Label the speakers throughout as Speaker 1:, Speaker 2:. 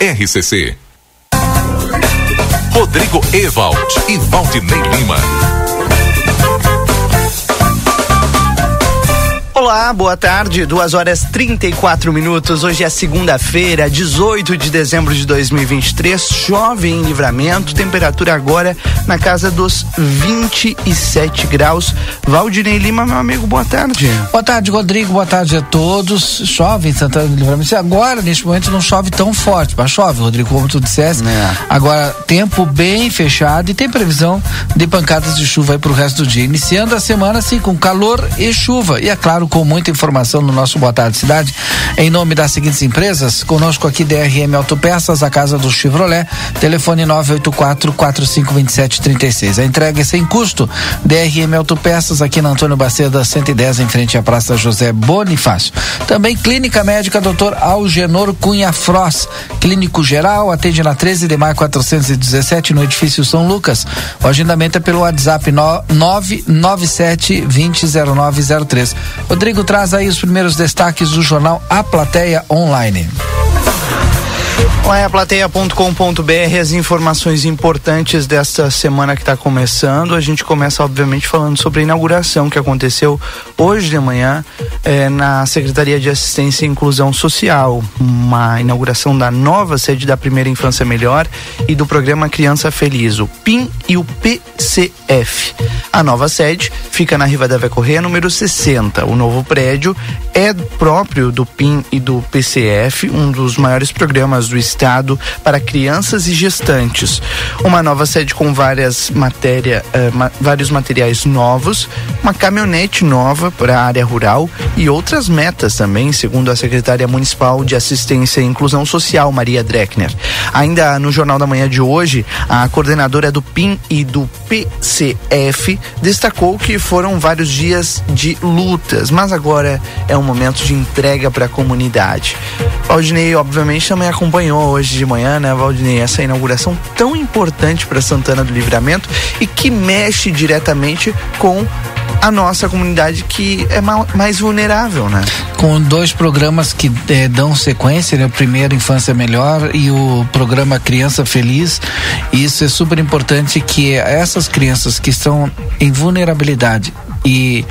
Speaker 1: RCC. Rodrigo Ewald e Valdinei Lima.
Speaker 2: Olá, boa tarde, duas horas 34 minutos. Hoje é segunda-feira, 18 de dezembro de 2023. Chove em livramento, temperatura agora na casa dos 27 graus. Valdinei Lima, meu amigo, boa tarde.
Speaker 3: Boa tarde, Rodrigo, boa tarde a todos. Chove em Santana do Livramento. Agora, neste momento, não chove tão forte, mas chove, Rodrigo, como tu disseste. É. Agora, tempo bem fechado e tem previsão de pancadas de chuva aí pro resto do dia. Iniciando a semana, assim, com calor e chuva. E é claro, com muita informação no nosso Boa Tarde Cidade. Em nome das seguintes empresas, conosco aqui DRM Autopeças, a casa do Chevrolet, telefone 984 4527 36. A entrega é sem custo. DRM Autopeças aqui na Antônio Baceda 110 em frente à Praça José Bonifácio. Também Clínica Médica Dr. Algenor Cunha Fross, clínico geral, atende na 13 de maio 417 no edifício São Lucas. O agendamento é pelo WhatsApp 997 200903. Rodrigo traz aí os primeiros destaques do jornal A Plateia Online.
Speaker 2: Plateia.com.br as informações importantes desta semana que está começando. A gente começa, obviamente, falando sobre a inauguração que aconteceu hoje de manhã eh, na Secretaria de Assistência e Inclusão Social. Uma inauguração da nova sede da Primeira Infância Melhor e do programa Criança Feliz, o PIN e o PCF. A nova sede fica na Rivadavia Correia, número 60. O novo prédio é próprio do PIN e do PCF, um dos maiores programas do Estado para crianças e gestantes. Uma nova sede com várias matéria, eh, ma vários materiais novos, uma caminhonete nova para a área rural e outras metas também, segundo a secretária municipal de Assistência e Inclusão Social, Maria Dreckner. Ainda no Jornal da Manhã de hoje, a coordenadora do PIN e do PCF destacou que foram vários dias de lutas, mas agora é um momento de entrega para a comunidade. Valdinei, obviamente, também acompanhou hoje de manhã, né, Valdinei, essa inauguração tão importante para Santana do Livramento e que mexe diretamente com a nossa comunidade que é mais vulnerável, né?
Speaker 3: Com dois programas que eh, dão sequência, né? O primeiro Infância Melhor e o programa Criança Feliz. Isso é super importante que essas crianças que estão em vulnerabilidade e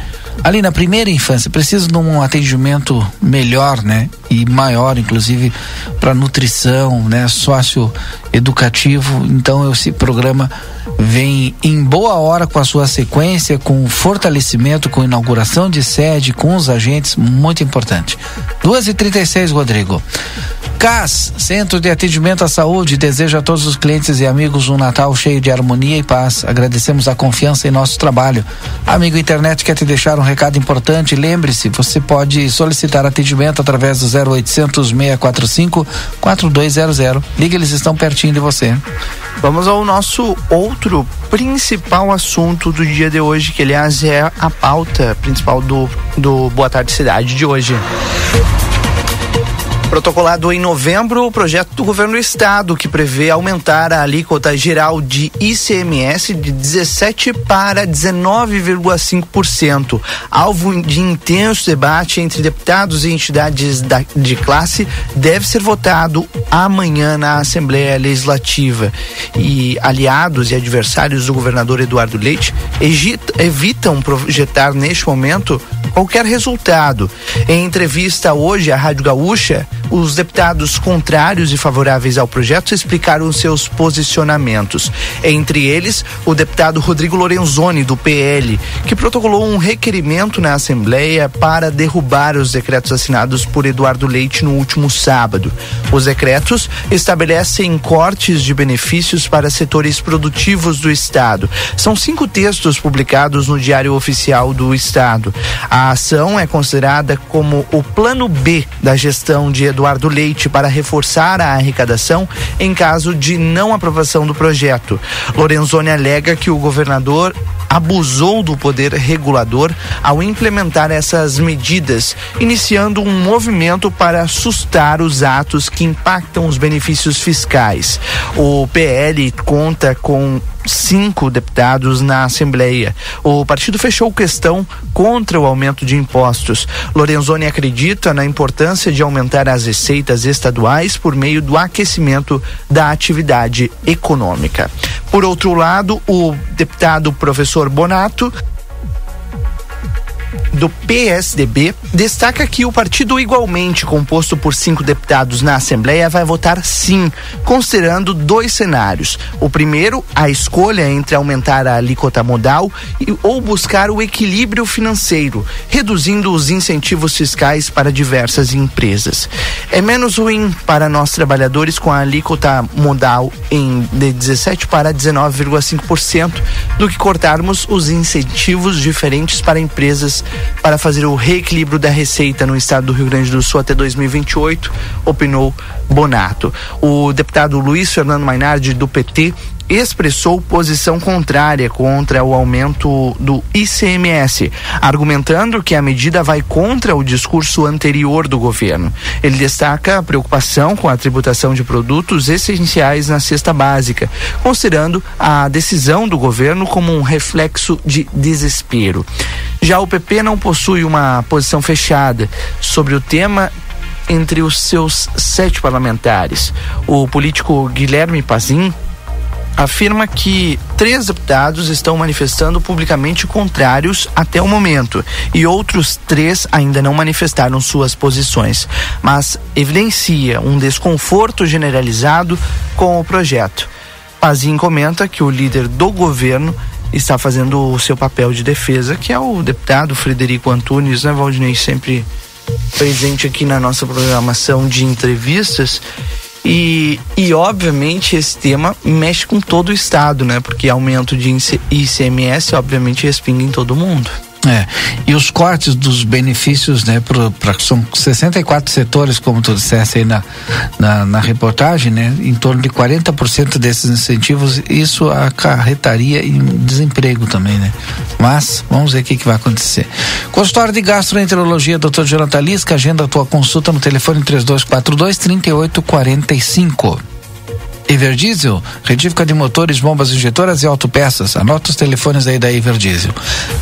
Speaker 3: ali na primeira infância precisam de um atendimento melhor, né? E maior, inclusive, para nutrição, né? Sócio educativo. Então esse programa vem em boa hora com a sua sequência, com fortalecimento, com inauguração de sede, com os agentes, muito importante. Duas e trinta e seis, Rodrigo. CAS, Centro de Atendimento à Saúde, deseja a todos os clientes e amigos um Natal cheio de harmonia e paz. Agradecemos a confiança em nosso trabalho. Amigo internet quer te deixar um recado importante. Lembre-se, você pode solicitar atendimento através do 0800 645 4200. Liga, eles estão pertinho de você.
Speaker 2: Vamos ao nosso outro principal assunto do dia de hoje, que aliás é a pauta principal do, do Boa Tarde Cidade de hoje. Protocolado em novembro o projeto do governo do estado que prevê aumentar a alíquota geral de ICMS de 17 para 19,5%. Alvo de intenso debate entre deputados e entidades da, de classe, deve ser votado amanhã na Assembleia Legislativa. E aliados e adversários do governador Eduardo Leite evitam projetar neste momento qualquer resultado. Em entrevista hoje à Rádio Gaúcha, os deputados contrários e favoráveis ao projeto explicaram seus posicionamentos. Entre eles, o deputado Rodrigo Lorenzoni, do PL, que protocolou um requerimento na Assembleia para derrubar os decretos assinados por Eduardo Leite no último sábado. Os decretos estabelecem cortes de benefícios para setores produtivos do Estado. São cinco textos publicados no Diário Oficial do Estado. A ação é considerada como o plano B da gestão de Eduardo Leite para reforçar a arrecadação em caso de não aprovação do projeto. Lorenzoni alega que o governador abusou do poder regulador ao implementar essas medidas, iniciando um movimento para assustar os atos que impactam os benefícios fiscais. O PL conta com cinco deputados na Assembleia. O partido fechou questão contra o aumento de impostos. Lorenzoni acredita na importância de aumentar as receitas estaduais por meio do aquecimento da atividade econômica. Por outro lado, o deputado professor Bonato do PSDB destaca que o partido, igualmente composto por cinco deputados na Assembleia, vai votar sim, considerando dois cenários. O primeiro, a escolha entre aumentar a alíquota modal e, ou buscar o equilíbrio financeiro, reduzindo os incentivos fiscais para diversas empresas. É menos ruim para nós trabalhadores com a alíquota modal em de 17 para 19,5% do que cortarmos os incentivos diferentes para empresas para fazer o reequilíbrio da receita no estado do Rio Grande do Sul até 2028, opinou Bonato. O deputado Luiz Fernando Mainardi, do PT, expressou posição contrária contra o aumento do ICMS, argumentando que a medida vai contra o discurso anterior do governo. Ele destaca a preocupação com a tributação de produtos essenciais na cesta básica, considerando a decisão do governo como um reflexo de desespero. Já o PP não possui uma posição fechada sobre o tema entre os seus sete parlamentares. O político Guilherme Pazin afirma que três deputados estão manifestando publicamente contrários até o momento e outros três ainda não manifestaram suas posições, mas evidencia um desconforto generalizado com o projeto. Pazin comenta que o líder do governo está fazendo o seu papel de defesa, que é o deputado Frederico Antunes, né, Valdinei, sempre presente aqui na nossa programação de entrevistas e, e obviamente esse tema mexe com todo o estado, né? Porque aumento de ICMS obviamente respinga em todo mundo.
Speaker 3: É, e os cortes dos benefícios, né, para são 64 setores, como tu disseste aí na, na, na reportagem, né, em torno de 40% desses incentivos, isso acarretaria em desemprego também, né? Mas vamos ver o que, que vai acontecer. Consultório de Gastroenterologia, Dr. Jonathan Lisca, agenda a tua consulta no telefone 3242 3845. Everdiesel, retífica de motores, bombas injetoras e autopeças. Anota os telefones aí da Everdiesel.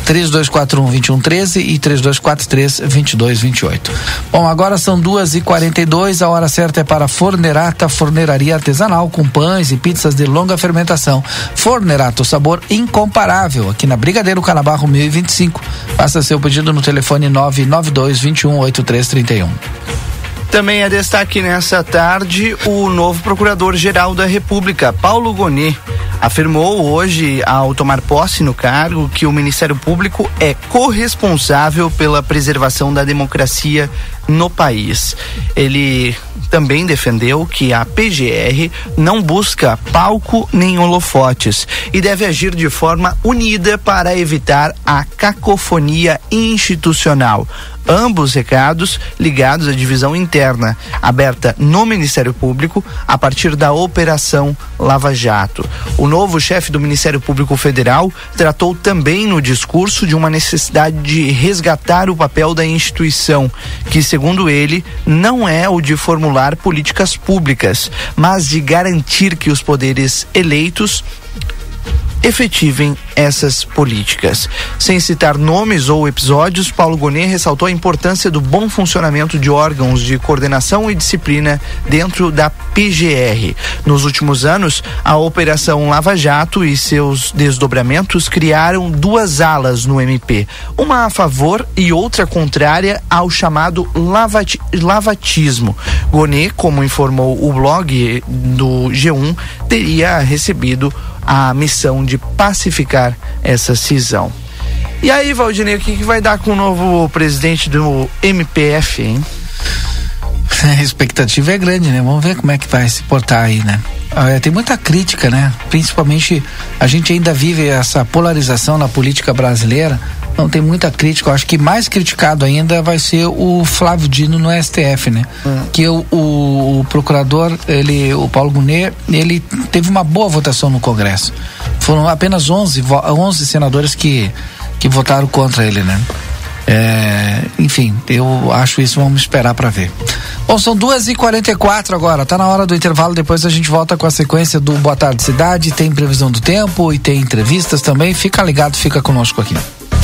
Speaker 3: 3241-2113 e 3243-2228. Bom, agora são duas e quarenta e dois, a hora certa é para Fornerata, forneraria artesanal com pães e pizzas de longa fermentação. Fornerato, sabor incomparável, aqui na Brigadeiro Canabarro 1025. Faça seu pedido no telefone 992 21 8331.
Speaker 2: Também é destaque nessa tarde o novo Procurador-Geral da República, Paulo Gonet, afirmou hoje, ao tomar posse no cargo, que o Ministério Público é corresponsável pela preservação da democracia no país. Ele também defendeu que a PGR não busca palco nem holofotes e deve agir de forma unida para evitar a cacofonia institucional ambos recados ligados à divisão interna, aberta no Ministério Público a partir da Operação Lava Jato. O novo chefe do Ministério Público Federal tratou também no discurso de uma necessidade de resgatar o papel da instituição, que, segundo ele, não é o de formular políticas públicas, mas de garantir que os poderes eleitos efetivem essas políticas. Sem citar nomes ou episódios, Paulo Gonet ressaltou a importância do bom funcionamento de órgãos de coordenação e disciplina dentro da PGR. Nos últimos anos, a Operação Lava Jato e seus desdobramentos criaram duas alas no MP, uma a favor e outra contrária ao chamado lavati lavatismo. Gonet, como informou o blog do G1, teria recebido a missão de pacificar essa cisão. E aí, Valdinei, o que, que vai dar com o novo presidente do MPF, hein?
Speaker 3: A expectativa é grande, né? Vamos ver como é que vai se portar aí, né? Ah, tem muita crítica, né? Principalmente a gente ainda vive essa polarização na política brasileira não tem muita crítica. Eu acho que mais criticado ainda vai ser o Flávio Dino no STF, né? Hum. Que o, o, o, procurador, ele, o Paulo Gunet, ele teve uma boa votação no Congresso. Foram apenas 11, 11 senadores que, que votaram contra ele, né? É, enfim, eu acho isso, vamos esperar para ver. Bom, são duas e quarenta e quatro agora, tá na hora do intervalo, depois a gente volta com a sequência do Boa Tarde Cidade, tem previsão do tempo e tem entrevistas também, fica ligado, fica conosco aqui.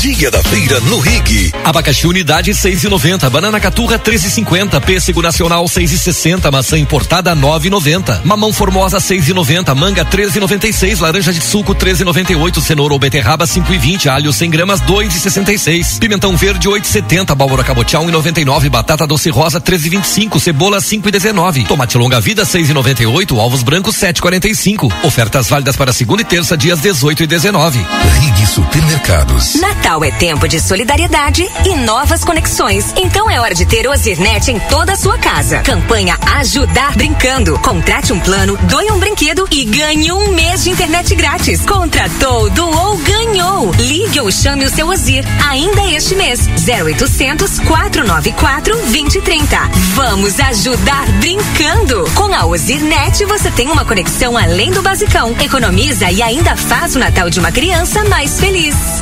Speaker 4: Dia da feira no Rig.
Speaker 5: Abacaxi unidade 6,90, banana caturra 13,50, pêssego nacional 6,60, maçã importada 9,90, mamão formosa 6,90, manga 13,96, laranja de suco 13,98, cenoura ou beterraba 5,20, alho 100 gramas 2,66, pimentão verde 8,70, abóbora cabotial 1,99, batata doce rosa 13,25, cebola 5,19, tomate longa vida 6,98, ovos brancos 7,45. Ofertas válidas para segunda e terça dias 18 e 19.
Speaker 4: Rig Supermercados.
Speaker 6: Natal Natal é tempo de solidariedade e novas conexões. Então é hora de ter Ozirnet em toda a sua casa. Campanha Ajudar Brincando. Contrate um plano, doe um brinquedo e ganhe um mês de internet grátis. Contratou, doou, ganhou. Ligue ou chame o seu Ozir. Ainda este mês. 0800 494 2030. Vamos ajudar brincando. Com a Ozirnet você tem uma conexão além do basicão. Economiza e ainda faz o Natal de uma criança mais feliz.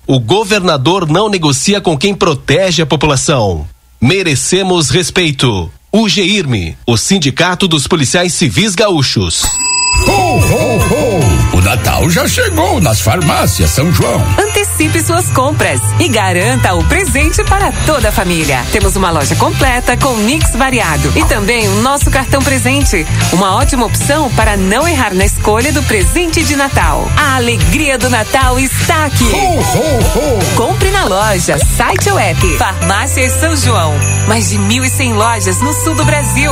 Speaker 7: O governador não negocia com quem protege a população. Merecemos respeito. O GIRME, o Sindicato dos Policiais Civis Gaúchos.
Speaker 8: Ho, ho, ho! O Natal já chegou nas farmácias São João.
Speaker 9: Antecipe suas compras e garanta o presente para toda a família. Temos uma loja completa com mix variado e também o nosso cartão presente. Uma ótima opção para não errar na escolha do presente de Natal. A alegria do Natal está aqui. Compre na loja, site ou app. Farmácias São João. Mais de 1.100 lojas no sul do Brasil.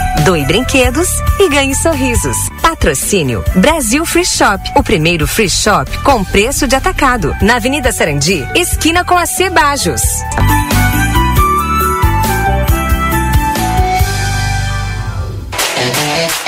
Speaker 6: doe brinquedos e ganhe sorrisos. Patrocínio Brasil Free Shop, o primeiro free shop com preço de atacado. Na Avenida Sarandi, esquina com a Cebajos.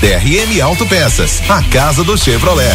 Speaker 4: DRM Autopeças, a casa do Chevrolet.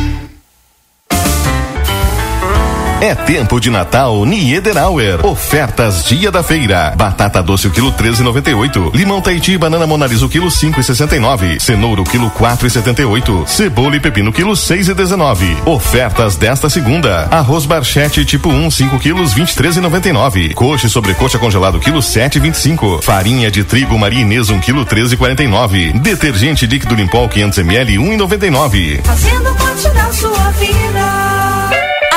Speaker 4: É tempo de Natal Niederauer. Ofertas dia da feira. Batata doce o quilo 13,98. Limão Tahiti banana Monalisa o quilo 5,69. Cenoura o quilo 4,78. Cebola e pepino quilo 6,19. Ofertas desta segunda. Arroz barchete tipo 1, 5 quilos 23,99. Coxa e sobrecoxa congelado quilo 7,25. Farinha de trigo Maria Inês 1 quilo 13,49. Detergente líquido Limpol 500 ml 1,99.
Speaker 10: Fazendo parte da sua vida.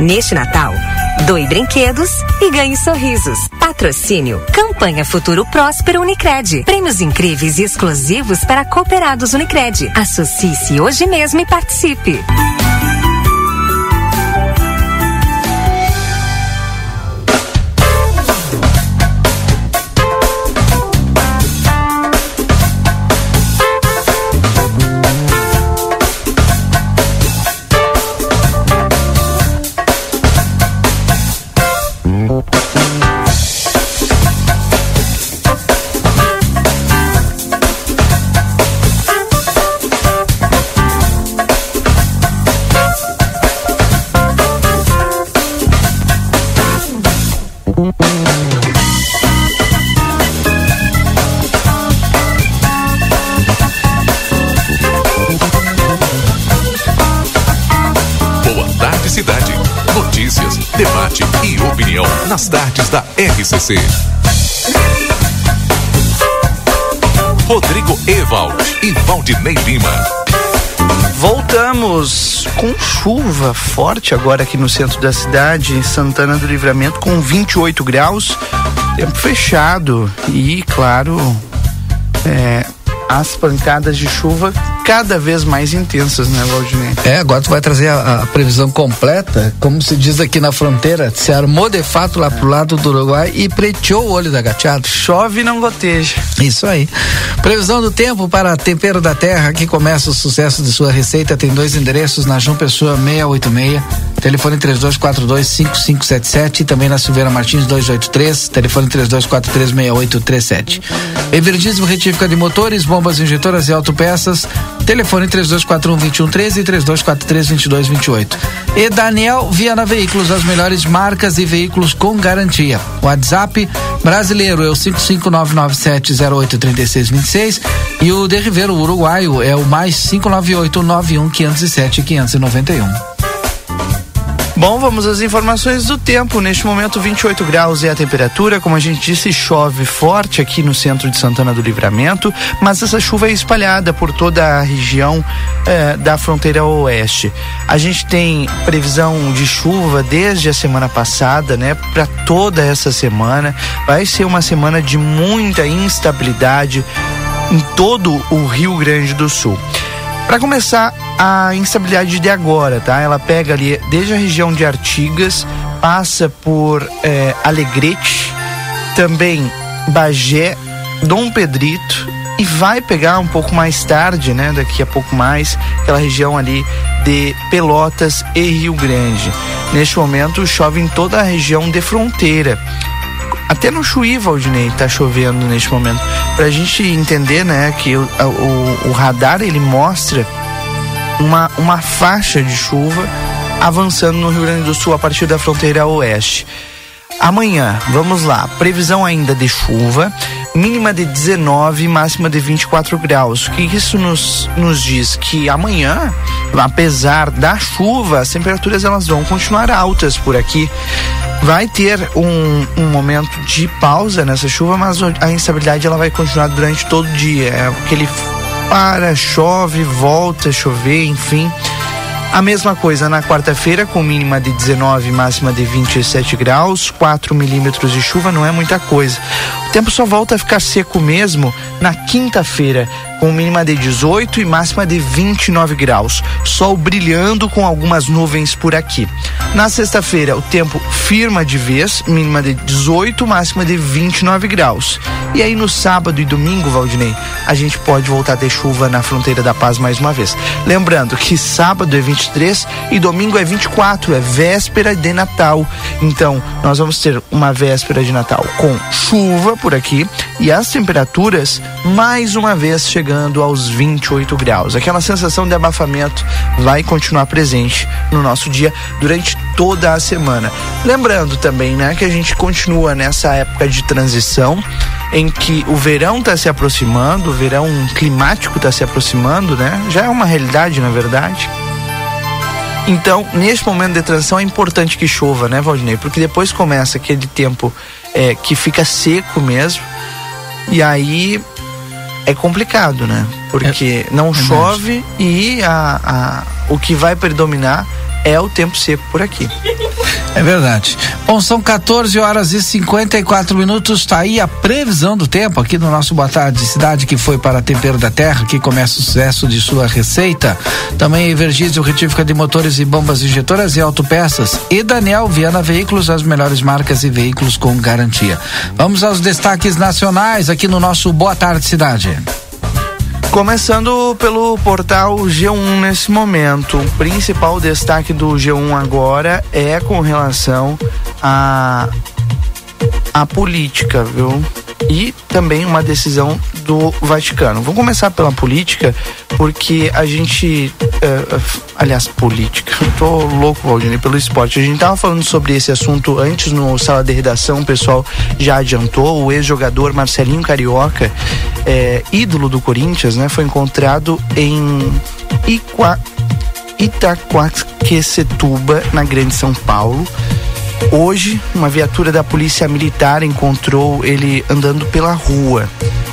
Speaker 6: Neste Natal, doe brinquedos e ganhe sorrisos. Patrocínio. Campanha Futuro Próspero Unicred. Prêmios incríveis e exclusivos para cooperados Unicred. Associe-se hoje mesmo e participe.
Speaker 1: RCC. Rodrigo Ewald e Valdinei Lima.
Speaker 2: Voltamos com chuva forte agora aqui no centro da cidade, em Santana do Livramento, com 28 graus, tempo fechado e, claro, é, as pancadas de chuva cada vez mais intensas, né, Valdinei?
Speaker 3: É, agora tu vai trazer a, a previsão completa, como se diz aqui na fronteira, se armou de fato lá pro lado do Uruguai e preteou o olho da gateada.
Speaker 2: Chove e não goteja.
Speaker 3: Isso aí. Previsão do tempo para Tempero da Terra, que começa o sucesso de sua receita, tem dois endereços na João Pessoa 686, telefone 32425577 e também na Silveira Martins 283, telefone 32436837. Everidismo retífica de motores, bombas injetoras e autopeças, telefone 32412113 e 32432228. E Daniel Viana Veículos, as melhores marcas e veículos com garantia. WhatsApp brasileiro é o 55997083626 e o de Uruguaio é o mais 59891507591.
Speaker 2: Bom, vamos às informações do tempo. Neste momento, 28 graus é a temperatura. Como a gente disse, chove forte aqui no centro de Santana do Livramento, mas essa chuva é espalhada por toda a região eh, da fronteira oeste. A gente tem previsão de chuva desde a semana passada, né, para toda essa semana. Vai ser uma semana de muita instabilidade em todo o Rio Grande do Sul. Para começar, a instabilidade de agora, tá? Ela pega ali desde a região de Artigas, passa por é, Alegrete, também Bagé, Dom Pedrito e vai pegar um pouco mais tarde, né? Daqui a pouco mais, aquela região ali de Pelotas e Rio Grande. Neste momento chove em toda a região de fronteira até no Chuí, Valdinei, tá chovendo neste momento. Pra gente entender, né, que o, o, o radar ele mostra uma, uma faixa de chuva avançando no Rio Grande do Sul a partir da fronteira oeste. Amanhã, vamos lá, previsão ainda de chuva, mínima de 19, máxima de 24 graus. O que isso nos, nos diz? Que amanhã, apesar da chuva, as temperaturas elas vão continuar altas por aqui. Vai ter um, um momento de pausa nessa chuva, mas a instabilidade ela vai continuar durante todo o dia. É aquele para, chove, volta a chover, enfim. A mesma coisa na quarta-feira, com mínima de 19 e máxima de 27 graus, 4 milímetros de chuva não é muita coisa. O tempo só volta a ficar seco mesmo na quinta-feira, com mínima de 18 e máxima de 29 graus. Sol brilhando com algumas nuvens por aqui. Na sexta-feira, o tempo firma de vez, mínima de 18, máxima de 29 graus. E aí no sábado e domingo, Valdinei, a gente pode voltar a ter chuva na fronteira da paz mais uma vez. Lembrando que sábado é 23 e domingo é 24, é véspera de Natal. Então, nós vamos ter uma véspera de Natal com chuva por aqui e as temperaturas mais uma vez chegando aos 28 graus. Aquela sensação de abafamento vai continuar presente no nosso dia durante toda a semana. Lembrando também, né, que a gente continua nessa época de transição em que o verão está se aproximando, o verão climático está se aproximando, né? Já é uma realidade, na verdade. Então, neste momento de transição é importante que chova, né, Valdinei? Porque depois começa aquele tempo é, que fica seco mesmo. E aí é complicado, né? Porque é, não chove e a, a, o que vai predominar é o tempo seco por aqui.
Speaker 3: É verdade. Bom, são 14 horas e 54 minutos. Está aí a previsão do tempo aqui no nosso Boa Tarde Cidade, que foi para Tempero da Terra, que começa o sucesso de sua receita. Também Evergísio, retífica de motores e bombas injetoras e autopeças. E Daniel Viana Veículos, as melhores marcas e veículos com garantia. Vamos aos destaques nacionais aqui no nosso Boa Tarde Cidade.
Speaker 2: Começando pelo portal G1 nesse momento. O principal destaque do G1 agora é com relação a a política, viu? E também uma decisão do Vaticano. Vou começar pela política, porque a gente. Uh, aliás, política. Tô louco, Valdinei, pelo esporte. A gente tava falando sobre esse assunto antes no sala de redação, o pessoal já adiantou. O ex-jogador Marcelinho Carioca, é, ídolo do Corinthians, né? Foi encontrado em Iqua, Itaquaquecetuba, na Grande São Paulo. Hoje, uma viatura da polícia militar encontrou ele andando pela rua.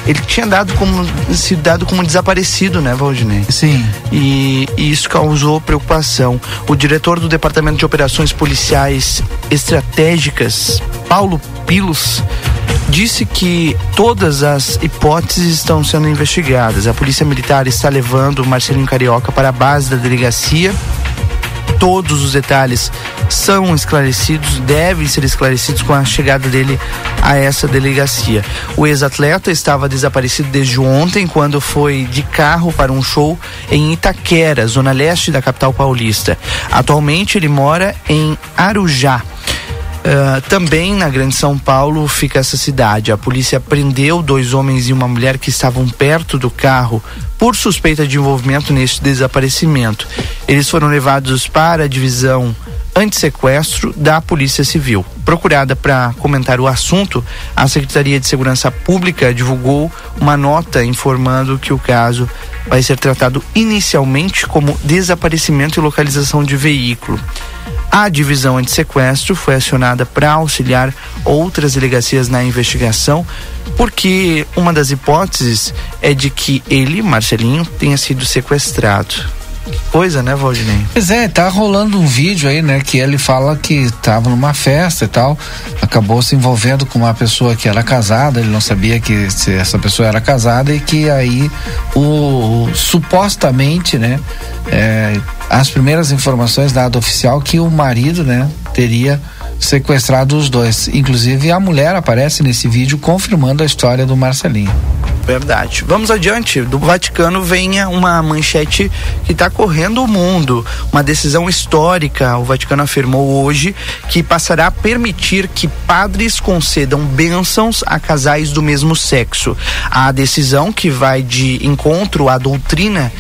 Speaker 2: Ele tinha dado como sido dado como desaparecido, né, Valdinei?
Speaker 3: Sim.
Speaker 2: E, e isso causou preocupação. O diretor do Departamento de Operações Policiais Estratégicas, Paulo Pilos, disse que todas as hipóteses estão sendo investigadas. A Polícia Militar está levando o Marcelinho Carioca para a base da delegacia todos os detalhes são esclarecidos, devem ser esclarecidos com a chegada dele a essa delegacia. O ex-atleta estava desaparecido desde ontem, quando foi de carro para um show em Itaquera, zona leste da capital paulista. Atualmente ele mora em Arujá. Uh, também na Grande São Paulo fica essa cidade. A polícia prendeu dois homens e uma mulher que estavam perto do carro por suspeita de envolvimento neste desaparecimento. Eles foram levados para a divisão antissequestro da Polícia Civil. Procurada para comentar o assunto, a Secretaria de Segurança Pública divulgou uma nota informando que o caso vai ser tratado inicialmente como desaparecimento e localização de veículo. A divisão antissequestro foi acionada para auxiliar outras delegacias na investigação, porque uma das hipóteses é de que ele, Marcelinho, tenha sido sequestrado. Coisa, né, Valdinei?
Speaker 3: Pois é, tá rolando um vídeo aí, né, que ele fala que estava numa festa e tal, acabou se envolvendo com uma pessoa que era casada, ele não sabia que essa pessoa era casada e que aí o, o supostamente, né, é, as primeiras informações dado oficial que o marido, né, teria sequestrado os dois. Inclusive a mulher aparece nesse vídeo confirmando a história do Marcelinho.
Speaker 2: Verdade. Vamos adiante. Do Vaticano venha uma manchete que está correndo o mundo. Uma decisão histórica. O Vaticano afirmou hoje que passará a permitir que padres concedam bênçãos a casais do mesmo sexo. A decisão que vai de encontro à doutrina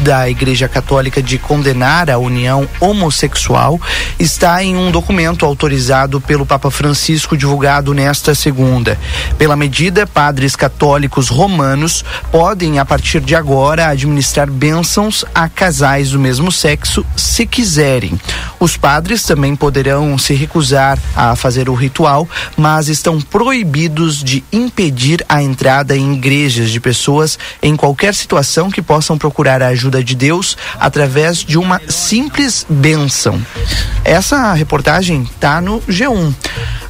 Speaker 2: da Igreja Católica de condenar a união homossexual está em um documento autorizado pelo Papa Francisco divulgado nesta segunda. Pela medida, padres católicos romanos podem a partir de agora administrar bênçãos a casais do mesmo sexo se quiserem. Os padres também poderão se recusar a fazer o ritual, mas estão proibidos de impedir a entrada em igrejas de pessoas em qualquer situação que possam procurar a ajuda de Deus através de uma simples bênção. Essa reportagem está no G1.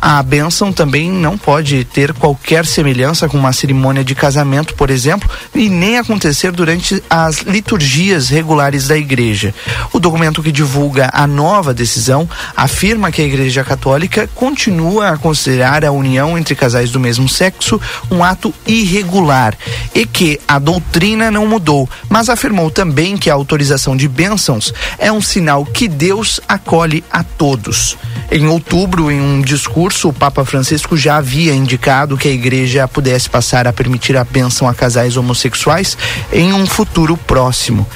Speaker 2: A bênção também não pode ter qualquer semelhança com uma cerimônia de casamento, por exemplo, e nem acontecer durante as liturgias regulares da igreja. O documento que divulga a nova decisão afirma que a Igreja Católica continua a considerar a união entre casais do mesmo sexo um ato irregular e que a doutrina não mudou, mas afirmou também que a autorização de bênçãos é um sinal que Deus acolhe a todos. Em outubro, em um discurso, o Papa Francisco já havia indicado que a igreja pudesse passar a permitir a bênção a casais homossexuais em um futuro próximo.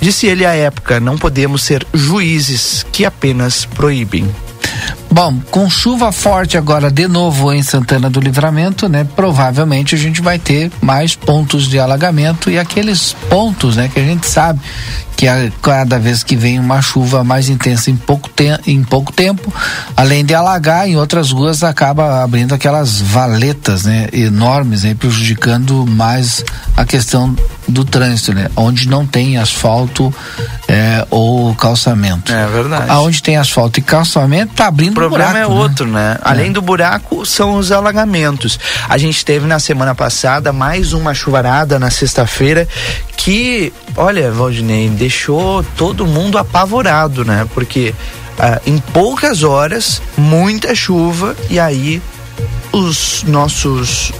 Speaker 2: Disse ele à época: não podemos ser juízes que apenas proíbem.
Speaker 3: Bom, com chuva forte agora de novo em Santana do Livramento, né? Provavelmente a gente vai ter mais pontos de alagamento e aqueles pontos, né, que a gente sabe que a, cada vez que vem uma chuva mais intensa em pouco, te, em pouco tempo, além de alagar, em outras ruas acaba abrindo aquelas valetas né, enormes, né, prejudicando mais a questão do trânsito, né, onde não tem asfalto é, ou calçamento.
Speaker 2: É verdade.
Speaker 3: Aonde tem asfalto e calçamento, tá abrindo
Speaker 2: O problema
Speaker 3: buraco,
Speaker 2: é
Speaker 3: né?
Speaker 2: outro, né? Além do buraco, são os alagamentos. A gente teve na semana passada mais uma chuvarada na sexta-feira que, olha, Valdinei, deixou todo mundo apavorado, né? Porque ah, em poucas horas, muita chuva e aí os nossos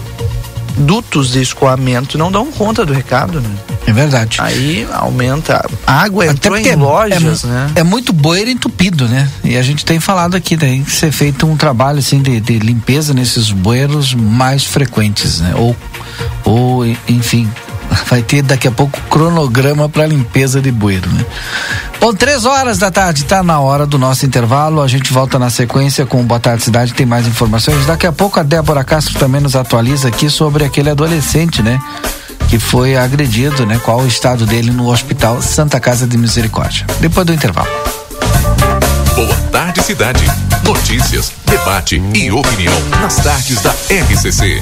Speaker 2: dutos de escoamento não dão conta do recado, né?
Speaker 3: É verdade.
Speaker 2: Aí aumenta. A água entrou
Speaker 3: porque
Speaker 2: em lojas,
Speaker 3: é,
Speaker 2: né?
Speaker 3: É muito bueiro entupido, né? E a gente tem falado aqui, tem que ser feito um trabalho assim de, de limpeza nesses bueiros mais frequentes, né? Ou, ou enfim, vai ter daqui a pouco cronograma para limpeza de bueiro, né? Bom, três horas da tarde, tá na hora do nosso intervalo. A gente volta na sequência com o Boa Tarde Cidade, tem mais informações. Daqui a pouco a Débora Castro também nos atualiza aqui sobre aquele adolescente, né? Que foi agredido, né? Qual o estado dele no hospital Santa Casa de Misericórdia. Depois do intervalo.
Speaker 1: Boa tarde, cidade. Notícias, debate e opinião nas tardes da RCC.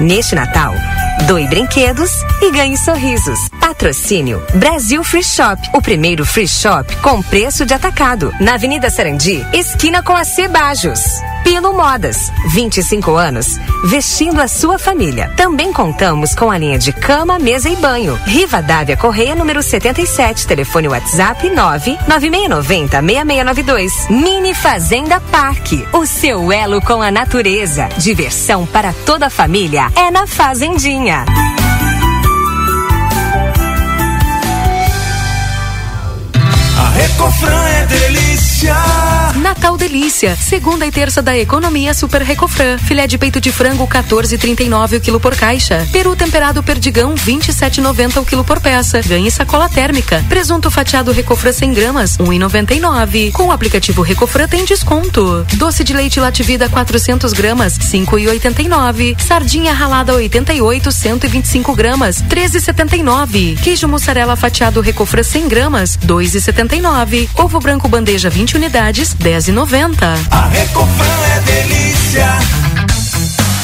Speaker 6: Neste Natal, doe brinquedos e ganhe sorrisos. Patrocínio Brasil Free Shop, o primeiro free shop com preço de atacado. Na Avenida Sarandi, esquina com a Cebajos. Pilo Modas, 25 anos, vestindo a sua família. Também contamos com a linha de cama, mesa e banho. Riva Dávia Correia, número 77, telefone WhatsApp 99690 6692. Mini Fazenda Parque, o seu elo com a natureza. Diversão para toda a família é na Fazendinha.
Speaker 10: A Recofran é delícia.
Speaker 11: Natal Delícia, segunda e terça da economia Super Recofran. Filé de peito de frango 14,39 o quilo por caixa. Peru temperado perdigão 27,90 o quilo por peça. Ganhe sacola térmica. Presunto fatiado Recofran 100 gramas 1,99. Com o aplicativo Recofran tem desconto. Doce de leite Lativida 400 gramas 5,89. Sardinha ralada 88 125 gramas 13,79. Queijo mussarela fatiado Recofran 100 gramas 2,79. Ovo branco bandeja 20 unidades 10,90.
Speaker 10: A Recofran é delícia.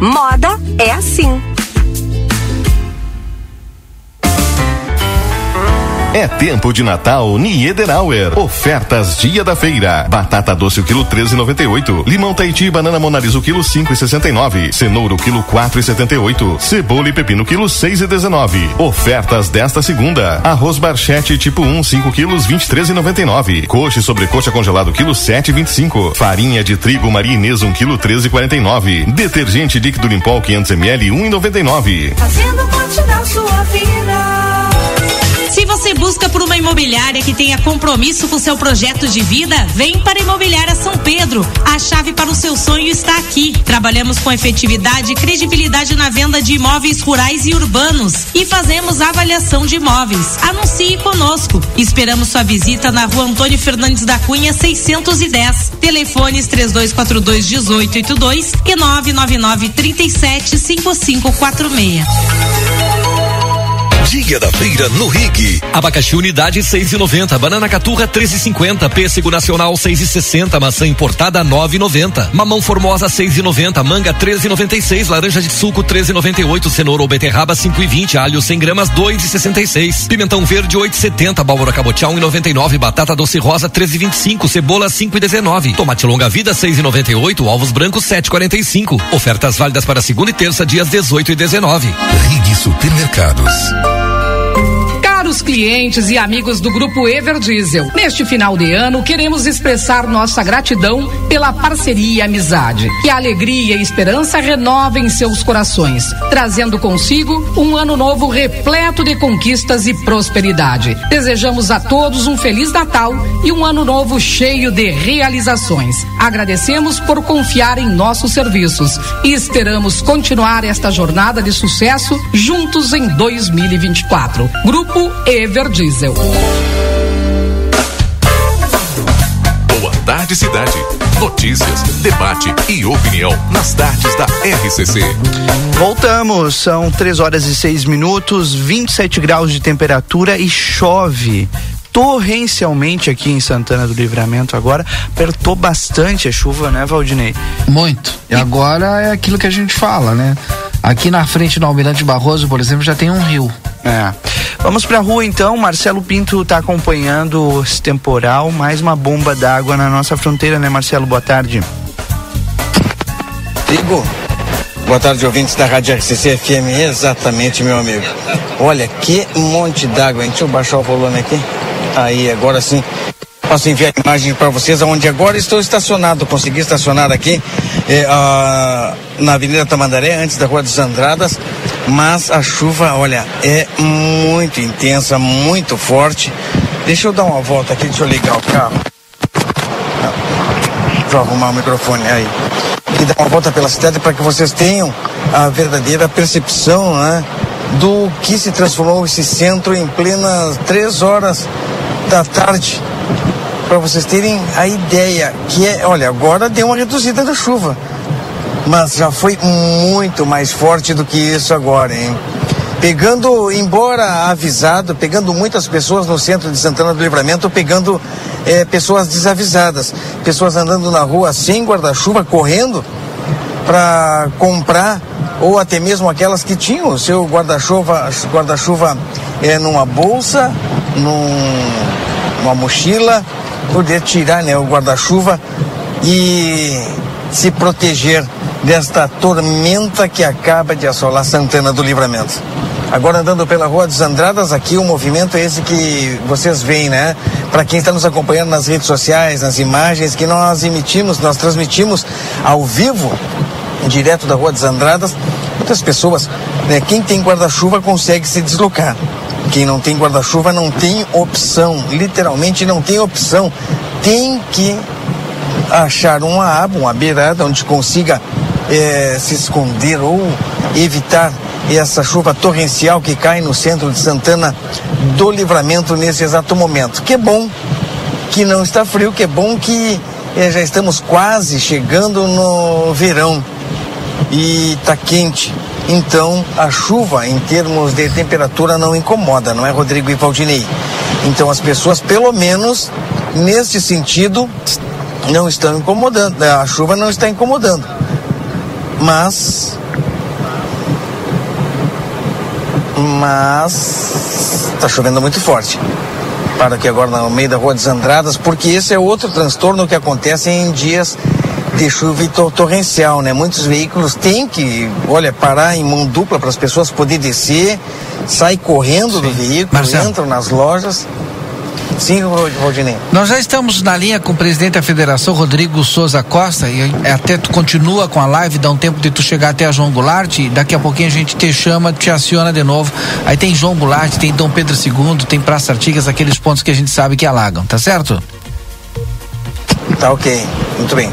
Speaker 6: Moda é assim.
Speaker 4: É tempo de Natal Niederauer. Ofertas dia da feira. Batata doce o quilo 13,98. Limão Tahiti banana Monalisa o quilo 5,69. Cenoura o quilo 4,78. Cebola e pepino quilo 6,19. Ofertas desta segunda. Arroz barchete tipo 1 5 quilos 23,99. Coxa e sobrecoxa congelado quilo 7,25. Farinha de trigo Maria Inês 1 quilo 13,49. Detergente líquido Limpol 500 ml 1,99.
Speaker 12: Fazendo continental sua vida. Se você busca por uma imobiliária que tenha compromisso com seu projeto de vida, vem para a Imobiliária São Pedro. A chave para o seu sonho está aqui. Trabalhamos com efetividade e credibilidade na venda de imóveis rurais e urbanos e fazemos avaliação de imóveis. Anuncie conosco. Esperamos sua visita na Rua Antônio Fernandes da Cunha 610. Telefones 3242 1882 e 999 37 5546.
Speaker 5: Dia da feira no Rig. Abacaxi unidade 6,90, banana caturra 13,50, pêssego nacional 6,60, maçã importada 9,90, mamão formosa 6,90, manga 13,96, laranja de suco 13,98, cenoura ou beterraba 5,20, alho 100 gramas 2,66, pimentão verde 8,70, abóbora cabotial 1,99, batata doce rosa 13,25, cebola 5,19, tomate longa vida 6,98, ovos brancos 7,45. Ofertas válidas para segunda e terça dias 18 e 19.
Speaker 8: Rig Supermercados.
Speaker 13: Caros clientes e amigos do Grupo Everdiesel, neste final de ano queremos expressar nossa gratidão pela parceria e amizade. Que a alegria e esperança renovem seus corações, trazendo consigo um ano novo repleto de conquistas e prosperidade. Desejamos a todos um Feliz Natal e um ano novo cheio de realizações. Agradecemos por confiar em nossos serviços e esperamos continuar esta jornada de sucesso juntos em 2024. Grupo Everdiesel.
Speaker 1: Boa tarde, cidade. Notícias, debate e opinião nas tardes da RCC.
Speaker 2: Voltamos, são 3 horas e 6 minutos, 27 graus de temperatura e chove torrencialmente aqui em Santana do Livramento agora. Apertou bastante a chuva, né, Valdinei?
Speaker 3: Muito. E agora é aquilo que a gente fala, né? Aqui na frente do Almirante Barroso, por exemplo, já tem um rio.
Speaker 2: É. Vamos pra rua então. Marcelo Pinto está acompanhando esse temporal. Mais uma bomba d'água na nossa fronteira, né, Marcelo? Boa tarde.
Speaker 14: Igor. Boa tarde, ouvintes da Rádio RCC FM. Exatamente, meu amigo. Olha, que monte d'água, hein? Deixa eu baixar o volume aqui. Aí, agora sim. Posso enviar a imagem para vocês, onde agora estou estacionado. Consegui estacionar aqui eh, ah, na Avenida Tamandaré, antes da Rua dos Andradas. Mas a chuva, olha, é muito intensa, muito forte. Deixa eu dar uma volta aqui, deixa eu ligar o carro. Deixa eu arrumar o microfone aí. E dar uma volta pela cidade para que vocês tenham a verdadeira percepção, né? Do que se transformou esse centro em plenas três horas da tarde. Para vocês terem a ideia que é, olha, agora deu uma reduzida da chuva. mas já foi muito mais forte do que isso agora, hein? Pegando, embora avisado, pegando muitas pessoas no centro de Santana do Livramento, pegando é, pessoas desavisadas, pessoas andando na rua sem guarda-chuva, correndo para comprar, ou até mesmo aquelas que tinham o seu guarda-chuva guarda-chuva é, numa bolsa, num, numa mochila, poder tirar né, o guarda-chuva e se proteger desta tormenta que acaba de assolar Santana do Livramento. Agora andando pela Rua dos Andradas, aqui o movimento é esse que vocês veem, né? Para quem está nos acompanhando nas redes sociais, nas imagens que nós emitimos, nós transmitimos ao vivo, direto da Rua dos Andradas, muitas pessoas, né? Quem tem guarda-chuva consegue se deslocar. Quem não tem guarda-chuva não tem opção, literalmente não tem opção. Tem que achar uma aba, uma beirada onde consiga é, se esconder ou evitar essa chuva torrencial que cai no centro de Santana do Livramento nesse exato momento. Que bom que não está frio, que bom que é, já estamos quase chegando no verão e está quente. Então a chuva em termos de temperatura não incomoda, não é Rodrigo e Valdinei? Então as pessoas, pelo menos nesse sentido, não estão incomodando, a chuva não está incomodando. Mas mas está chovendo muito forte. Para aqui agora no meio da Rua dos Andradas, porque esse é outro transtorno que acontece em dias de chuva e torrencial, né? Muitos veículos têm que, olha, parar em mão dupla para as pessoas poderem descer, sair correndo Sim. do veículo, Marcelo. entram nas lojas. Sim, Rodinei.
Speaker 3: Nós já estamos na linha com o presidente da federação, Rodrigo Souza Costa, e até tu continua com a live, dá um tempo de tu chegar até a João Goulart, e daqui a pouquinho a gente te chama, te aciona de novo. Aí tem João Goulart, tem Dom Pedro II, tem Praça Artigas, aqueles pontos que a gente sabe que alagam, tá certo?
Speaker 14: Tá ok, muito bem.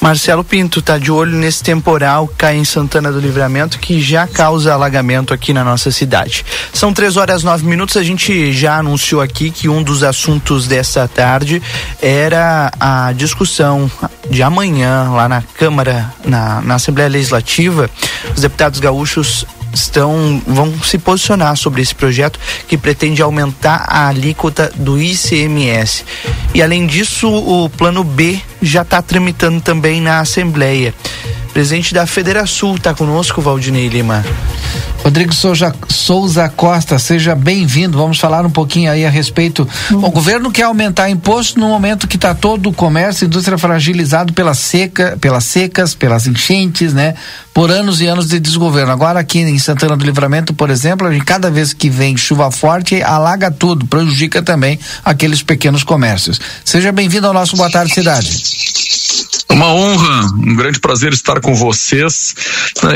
Speaker 2: Marcelo Pinto está de olho nesse temporal que cai em Santana do Livramento que já causa alagamento aqui na nossa cidade. São três horas nove minutos. A gente já anunciou aqui que um dos assuntos dessa tarde era a discussão de amanhã lá na Câmara, na, na Assembleia Legislativa. Os deputados gaúchos estão vão se posicionar sobre esse projeto que pretende aumentar a alíquota do ICMS. E além disso, o plano B já está tramitando também na Assembleia. Presidente da Federação está conosco, Valdinei Lima.
Speaker 3: Rodrigo Souza, Souza Costa, seja bem-vindo. Vamos falar um pouquinho aí a respeito. Bom, o governo quer aumentar imposto no momento que está todo o comércio e indústria fragilizado pela seca, pelas secas, pelas enchentes, né? Por anos e anos de desgoverno. Agora aqui em Santana do Livramento, por exemplo, cada vez que vem chuva forte, alaga tudo, prejudica também aqueles pequenos comércios. Seja bem-vindo ao nosso Boa Tarde Cidade.
Speaker 15: Uma honra, um grande prazer estar com vocês.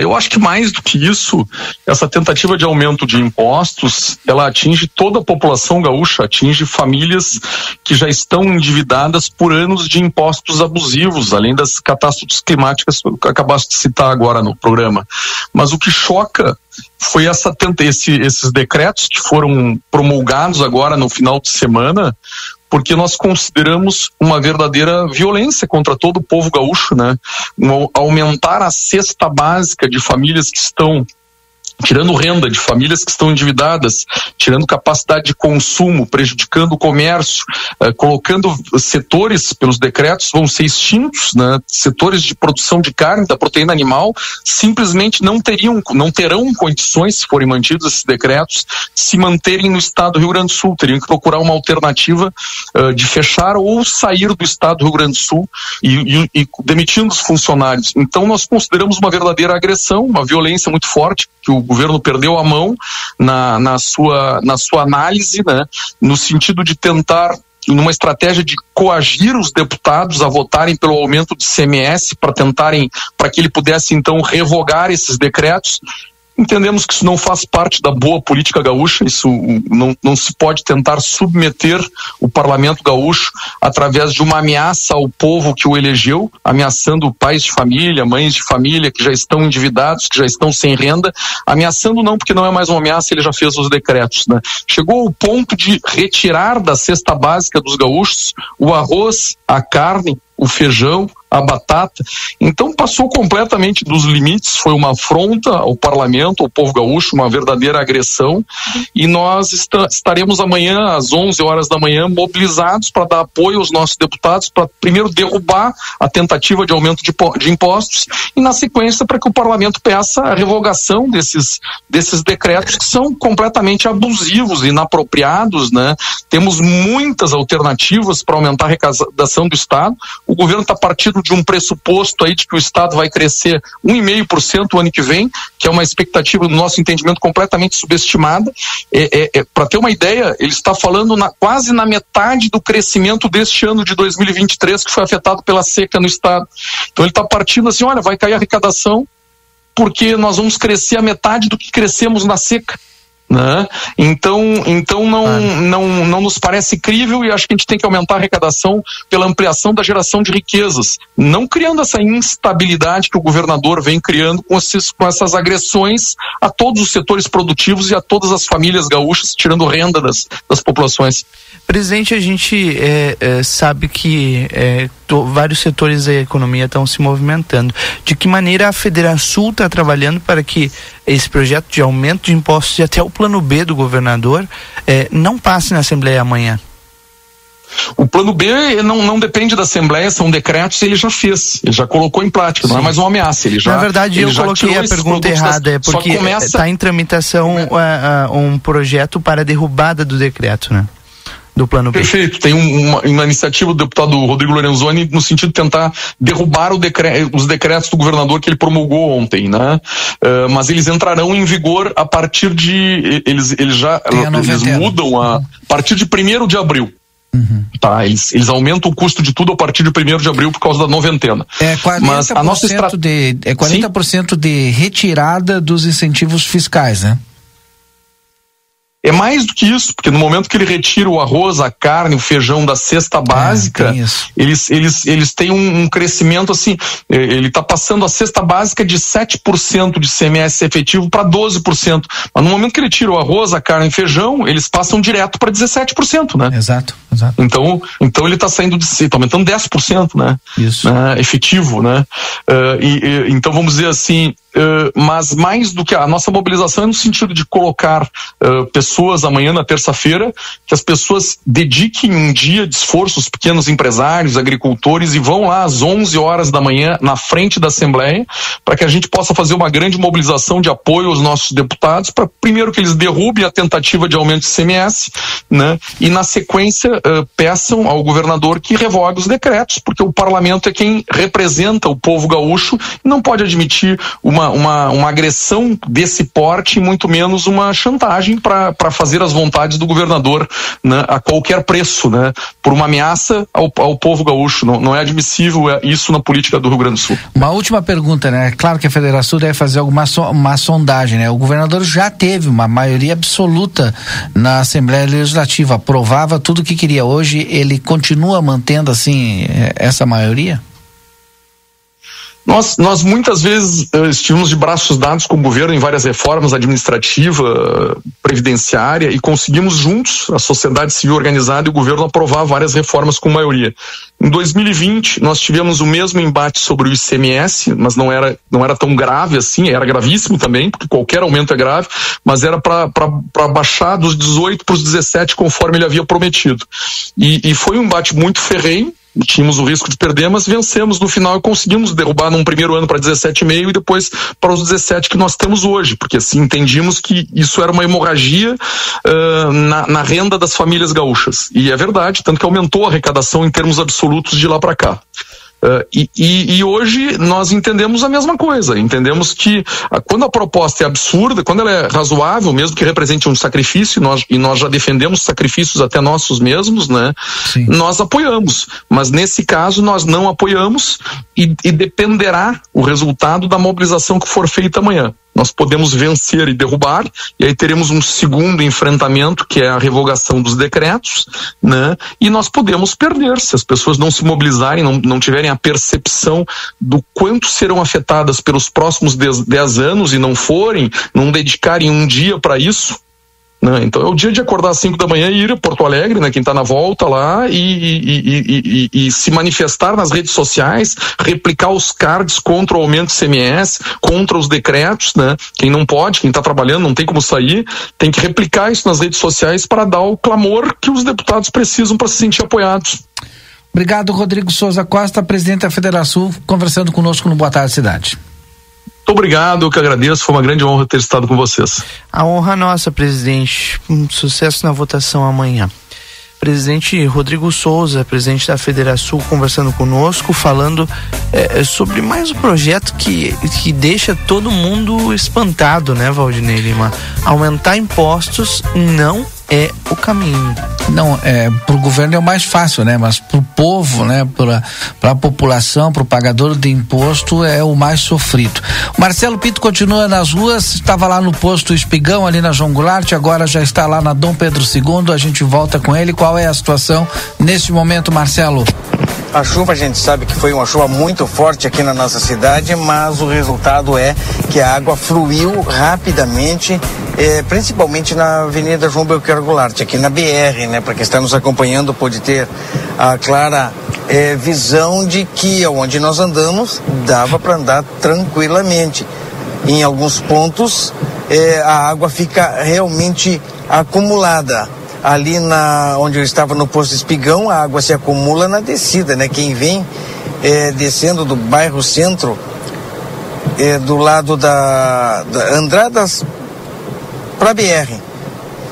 Speaker 15: Eu acho que mais do que isso, essa tentativa de aumento de impostos, ela atinge toda a população gaúcha, atinge famílias que já estão endividadas por anos de impostos abusivos, além das catástrofes climáticas que acabaste de citar agora no programa. Mas o que choca foi essa esse, esses decretos que foram promulgados agora no final de semana, porque nós consideramos uma verdadeira violência contra todo o povo gaúcho, né? aumentar a cesta básica de famílias que estão tirando renda de famílias que estão endividadas, tirando capacidade de consumo, prejudicando o comércio, eh, colocando setores pelos decretos vão ser extintos, né? Setores de produção de carne, da proteína animal, simplesmente não teriam, não terão condições, se forem mantidos esses decretos, se manterem no estado do Rio Grande do Sul, teriam que procurar uma alternativa uh, de fechar ou sair do estado do Rio Grande do Sul e, e, e demitindo os funcionários. Então nós consideramos uma verdadeira agressão, uma violência muito forte que o governo perdeu a mão na, na, sua, na sua análise, né, no sentido de tentar numa estratégia de coagir os deputados a votarem pelo aumento de CMS para tentarem para que ele pudesse então revogar esses decretos Entendemos que isso não faz parte da boa política gaúcha, isso não, não se pode tentar submeter o parlamento gaúcho através de uma ameaça ao povo que o elegeu, ameaçando pais de família, mães de família que já estão endividados, que já estão sem renda, ameaçando não porque não é mais uma ameaça, ele já fez os decretos. Né? Chegou ao ponto de retirar da cesta básica dos gaúchos o arroz, a carne, o feijão, a batata. Então passou completamente dos limites, foi uma afronta ao parlamento, ao povo gaúcho, uma verdadeira agressão. E nós estaremos amanhã, às 11 horas da manhã, mobilizados para dar apoio aos nossos deputados, para primeiro derrubar a tentativa de aumento de, de impostos e, na sequência, para que o parlamento peça a revogação desses, desses decretos que são completamente abusivos, inapropriados. Né? Temos muitas alternativas para aumentar a arrecadação do Estado. O governo está partindo de um pressuposto aí de que o Estado vai crescer 1,5% o ano que vem, que é uma expectativa, no nosso entendimento, completamente subestimada. É, é, é para ter uma ideia, ele está falando na, quase na metade do crescimento deste ano de 2023, que foi afetado pela seca no Estado. Então ele está partindo assim: olha, vai cair a arrecadação porque nós vamos crescer a metade do que crescemos na seca. Né? Então, então não, ah. não, não nos parece crível e acho que a gente tem que aumentar a arrecadação pela ampliação da geração de riquezas, não criando essa instabilidade que o governador vem criando com, esses, com essas agressões a todos os setores produtivos e a todas as famílias gaúchas, tirando renda das, das populações.
Speaker 2: Presidente, a gente é, é, sabe que é, to, vários setores da economia estão se movimentando. De que maneira a Federação está trabalhando para que esse projeto de aumento de impostos e até o plano B do governador é, não passe na Assembleia amanhã?
Speaker 15: O plano B não, não depende da Assembleia, são decretos, ele já fez, ele já colocou em prática, Sim. não é mais uma ameaça. Ele já,
Speaker 2: Na verdade, eu coloquei a pergunta errada, é porque está começa... em tramitação uh, uh, um projeto para derrubada do decreto, né? Do plano
Speaker 15: B. Perfeito. Tem uma, uma, iniciativa do deputado Rodrigo Lorenzoni no sentido de tentar derrubar os decretos do governador que ele promulgou ontem, né? Uh, mas eles entrarão em vigor a partir de eles eles já eles mudam a, a partir de 1 de abril. Uhum. Tá, eles, eles aumentam o custo de tudo a partir de 1 de abril por causa da noventena.
Speaker 3: É 40%, Mas a nossa estra... de, é 40% de retirada dos incentivos fiscais, né?
Speaker 15: É mais do que isso, porque no momento que ele retira o arroz, a carne, o feijão da cesta é, básica, é, eles, eles, eles têm um, um crescimento assim, ele está passando a cesta básica de 7% de CMS efetivo para 12%. Mas no momento que ele tira o arroz, a carne e feijão, eles passam direto para 17%, né?
Speaker 3: Exato, exato.
Speaker 15: Então, então ele está saindo de está aumentando 10%, né?
Speaker 3: Isso.
Speaker 15: Né? Efetivo, né? Uh, e, e, então vamos dizer assim, Uh, mas mais do que a nossa mobilização é no sentido de colocar uh, pessoas amanhã na terça-feira, que as pessoas dediquem um dia de esforço, os pequenos empresários, agricultores, e vão lá às 11 horas da manhã na frente da Assembleia, para que a gente possa fazer uma grande mobilização de apoio aos nossos deputados, para primeiro que eles derrubem a tentativa de aumento de CMS, né, e na sequência uh, peçam ao governador que revogue os decretos, porque o parlamento é quem representa o povo gaúcho e não pode admitir uma uma, uma, uma agressão desse porte, muito menos uma chantagem para fazer as vontades do governador né, a qualquer preço, né, por uma ameaça ao, ao povo gaúcho. Não, não é admissível isso na política do Rio Grande do Sul.
Speaker 3: Uma última pergunta, né? Claro que a Federação deve fazer alguma so, uma sondagem, né? O governador já teve uma maioria absoluta na Assembleia Legislativa, aprovava tudo o que queria. Hoje ele continua mantendo assim eh, essa maioria?
Speaker 15: Nós, nós muitas vezes uh, estivemos de braços dados com o governo em várias reformas administrativa, previdenciária e conseguimos juntos, a sociedade civil organizada e o governo aprovar várias reformas com maioria. Em 2020 nós tivemos o mesmo embate sobre o ICMS, mas não era não era tão grave assim, era gravíssimo também, porque qualquer aumento é grave, mas era para baixar dos 18 para os 17 conforme ele havia prometido. E, e foi um embate muito ferrenho tínhamos o risco de perder, mas vencemos no final e conseguimos derrubar num primeiro ano para 17,5 e depois para os 17 que nós temos hoje, porque assim entendíamos que isso era uma hemorragia uh, na, na, renda das famílias gaúchas. E é verdade, tanto que aumentou a arrecadação em termos absolutos de lá para cá. Uh, e, e, e, hoje nós entendemos a mesma coisa. Entendemos que uh, quando a proposta é absurda, quando ela é razoável, mesmo que represente um sacrifício, nós, e nós já defendemos sacrifícios até nossos mesmos, né? Sim. Nós apoiamos. Mas nesse caso nós não apoiamos e, e dependerá o resultado da mobilização que for feita amanhã nós podemos vencer e derrubar, e aí teremos um segundo enfrentamento, que é a revogação dos decretos, né? E nós podemos perder se as pessoas não se mobilizarem, não, não tiverem a percepção do quanto serão afetadas pelos próximos 10 anos e não forem, não dedicarem um dia para isso, Né? Então é o dia de acordar às 5 da manhã e ir a Porto Alegre, né? Quem está na volta lá e, e, e, e, se manifestar nas redes sociais, replicar os cards contra o aumento do CMS, contra os decretos, né? Quem não pode, quem está trabalhando, não tem como sair, tem que replicar isso nas redes sociais para dar o clamor que os deputados precisam para se sentir apoiados.
Speaker 3: Obrigado, Rodrigo Souza Costa, presidente da Federação, conversando conosco no Boa Tarde Cidade.
Speaker 15: Obrigado, eu que agradeço, foi uma grande honra ter estado com vocês.
Speaker 2: A honra nossa, presidente. Um sucesso na votação amanhã. Presidente Rodrigo Souza, presidente da Federação, conversando conosco, falando é, sobre mais um projeto que, que deixa todo mundo espantado, né, Valdinei Lima? Aumentar impostos não é o caminho.
Speaker 3: Não, é, para o governo é o mais fácil, né? Mas para o povo, né? Para a população, para o pagador de imposto é o mais sofrido. Marcelo Pinto continua nas ruas, estava lá no posto Espigão, ali na João Goulart, agora já está lá na Dom Pedro II. A gente volta com ele. Qual é a situação neste momento, Marcelo?
Speaker 14: A chuva a gente sabe que foi uma chuva muito forte aqui na nossa cidade, mas o resultado é que a água fluiu rapidamente, eh, principalmente na Avenida João Belchior Goulart, aqui na BR, né? Para quem está nos acompanhando pode ter a clara eh, visão de que onde nós andamos dava para andar tranquilamente. Em alguns pontos eh, a água fica realmente acumulada ali na onde eu estava no posto Espigão, a água se acumula na descida, né? Quem vem é, descendo do bairro Centro, é, do lado da, da Andradas para BR,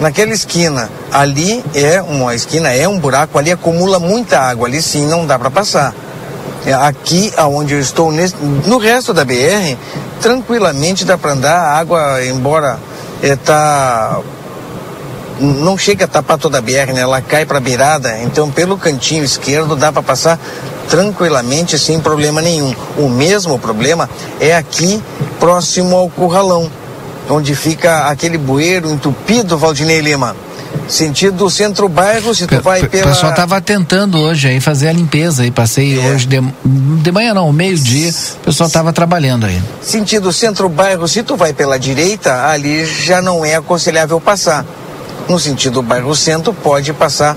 Speaker 14: naquela esquina, ali é uma esquina, é um buraco, ali acumula muita água, ali sim não dá para passar. É, aqui, aonde eu estou, nesse, no resto da BR, tranquilamente dá para andar, a água, embora está é, não chega a tapar toda a BR, né? Ela cai para a beirada, então pelo cantinho esquerdo dá para passar tranquilamente sem problema nenhum. O mesmo problema é aqui próximo ao curralão, onde fica aquele bueiro entupido, Valdinei Lima. Sentido centro-bairro, se tu vai pela...
Speaker 3: O pessoal tava tentando hoje aí fazer a limpeza aí, passei é. hoje de, de manhã não, meio-dia, o pessoal tava trabalhando aí.
Speaker 14: Sentido centro-bairro, se tu vai pela direita, ali já não é aconselhável passar no sentido bairro centro, pode passar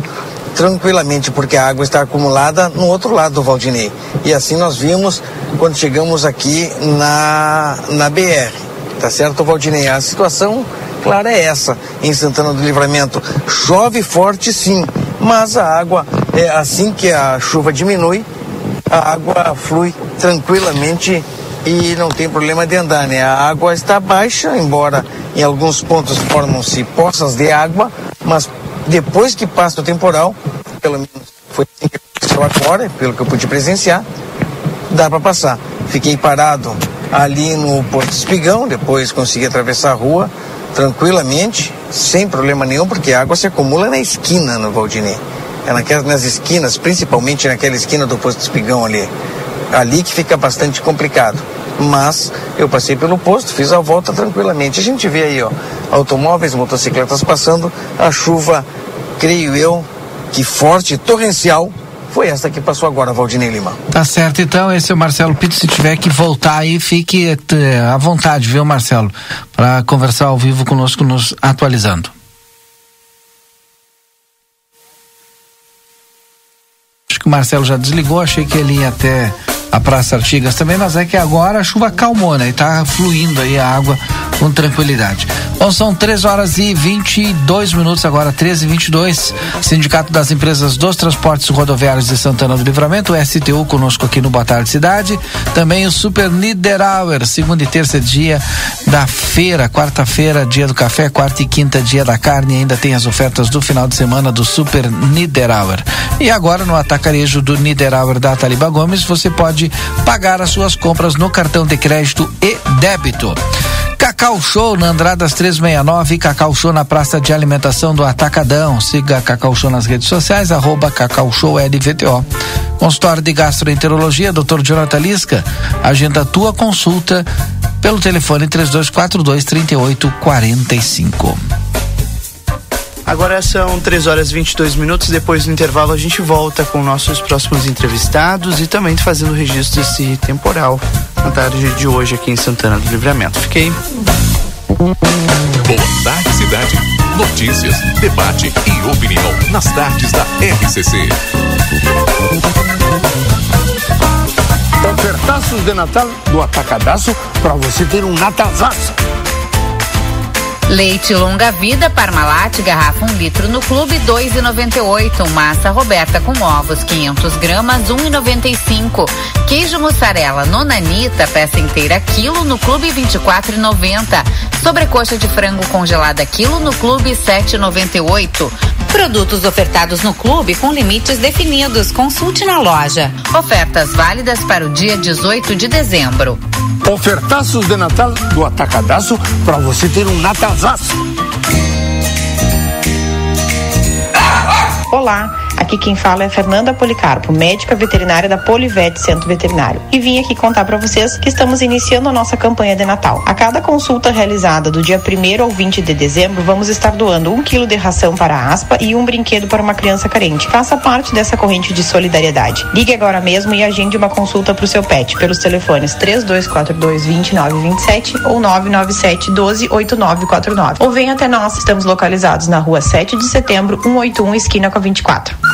Speaker 14: tranquilamente, porque a água está acumulada no outro lado do Valdinei. E assim nós vimos quando chegamos aqui na, na BR. Tá certo, Valdinei? A situação, claro, é essa em Santana do Livramento. Chove forte sim, mas a água, é assim que a chuva diminui, a água flui tranquilamente e não tem problema de andar, né? A água está baixa, embora em alguns pontos formam-se poças de água, mas depois que passa o temporal, pelo menos foi assim que aconteceu agora, pelo que eu pude presenciar, dá para passar. Fiquei parado ali no Porto Espigão, depois consegui atravessar a rua tranquilamente, sem problema nenhum, porque a água se acumula na esquina no Valdinei. É naquelas, nas esquinas, principalmente naquela esquina do Posto Espigão ali ali que fica bastante complicado. Mas eu passei pelo posto, fiz a volta tranquilamente. A gente vê aí, ó, automóveis, motocicletas passando, a chuva, creio eu, que forte, torrencial, foi essa que passou agora, Valdinei Lima.
Speaker 3: Tá certo, então, esse é o Marcelo Pinto. Se tiver que voltar aí, fique eh, à vontade, viu, Marcelo? Para conversar ao vivo conosco, nos atualizando. Acho que o Marcelo já desligou, achei que ele ia até a Praça Artigas também, mas é que agora a chuva calmou, né? E tá fluindo aí a água com tranquilidade. Bom, são 3 horas e 22 minutos agora, 13 e 22. Sindicato das Empresas dos Transportes Rodoviários de Santana do Livramento, o STU conosco aqui no Boa Tarde Cidade. Também o Super Niederauer, segunda e terça dia da feira, quarta-feira, dia do café, quarta e quinta, dia da carne. Ainda tem as ofertas do final de semana do Super Niederauer. E agora no atacarejo do Niederauer da Taliba Gomes, você pode pode pagar as suas compras no cartão de crédito e débito. Cacau Show na Andradas 369 e Cacau Show na Praça de Alimentação do Atacadão. Siga Cacau Show nas redes sociais, arroba Cacau Show LVTO. Consultório de Gastroenterologia, Dr. Jonathan Lisca. Agenda tua consulta pelo telefone 3242 3845.
Speaker 2: Agora são 3 horas e 22 minutos. Depois do intervalo, a gente volta com nossos próximos entrevistados e também fazendo registro desse temporal na tarde de hoje aqui em Santana do Livramento. Fiquei.
Speaker 1: Boa tarde, cidade. Notícias, debate e opinião nas tardes da RCC.
Speaker 16: Ofertaços de Natal do Atacadaço para você ter um Natalzaço.
Speaker 17: Leite longa vida Parmalat, garrafa 1 um litro no clube 2,98. Massa Roberta com ovos 500 gramas 1,95. Queijo mussarela Nonanita, peça inteira quilo no clube 24,90. Sobrecoxa de frango congelada quilo no clube 7,98. Produtos ofertados no clube com limites definidos. Consulte na loja. Ofertas válidas para o dia 18 de dezembro.
Speaker 16: Ofertaços de Natal do Atacadaço para você ter um Natalzaço.
Speaker 18: Olá, aqui quem fala é Fernanda Policarpo, médica veterinária da Polivete Centro Veterinário. E vim aqui contar para vocês que estamos iniciando a nossa campanha de Natal. A cada consulta realizada do dia 1 ao 20 de dezembro, vamos estar doando um quilo de ração para a aspa e um brinquedo para uma criança carente. Faça parte dessa corrente de solidariedade. Ligue agora mesmo e agende uma consulta para o seu pet pelos telefones 3242 2927 ou 997 12 8949. Ou venha até nós. Estamos localizados na rua 7 de setembro, 181, esquina com a 24.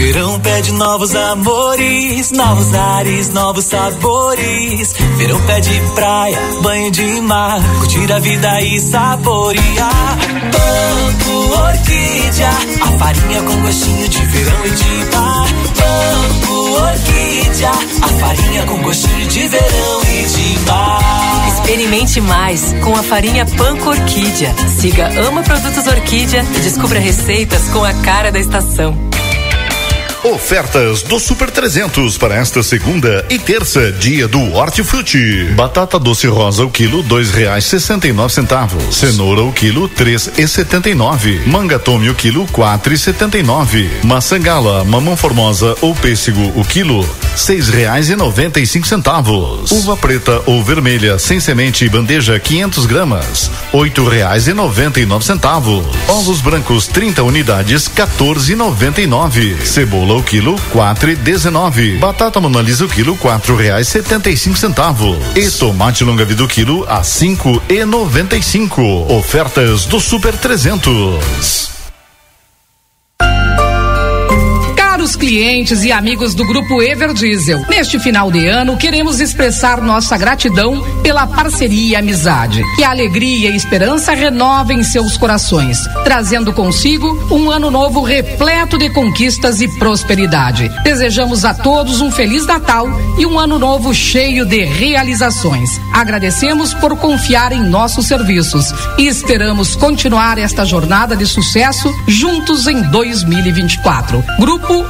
Speaker 10: Verão pede novos amores, novos ares, novos sabores. Verão pede praia, banho de mar, curtir a vida e saborear. Banco Orquídea, a farinha com gostinho de verão e de mar. Banco Orquídea, a farinha com gostinho de verão e de mar.
Speaker 9: Experimente mais com a farinha Panko Orquídea. Siga Ama Produtos Orquídea e descubra receitas com a cara da estação.
Speaker 19: Ofertas do Super 300 para esta segunda e terça, dia do Hortifruti. Batata doce rosa o quilo dois reais sessenta e nove centavos. Cenoura o quilo três e setenta e nove. Manga tome o quilo quatro e setenta e nove. Maçã gala, mamão formosa ou pêssego o quilo seis reais e noventa e cinco centavos. Uva preta ou vermelha sem semente bandeja 500 gramas oito reais e noventa e nove centavos. Ovos brancos 30 unidades 14 e noventa e nove. Cebola o quilo quatro e dezenove. Batata monalisa o quilo quatro reais setenta e cinco centavos. E tomate longa vida o quilo a cinco e noventa e cinco. Ofertas do Super 300.
Speaker 13: Caros clientes e amigos do Grupo Ever Diesel, neste final de ano queremos expressar nossa gratidão pela parceria e amizade. Que a alegria e esperança renovem seus corações, trazendo consigo um ano novo repleto de conquistas e prosperidade. Desejamos a todos um Feliz Natal e um ano novo cheio de realizações. Agradecemos por confiar em nossos serviços e esperamos continuar esta jornada de sucesso juntos em 2024. Grupo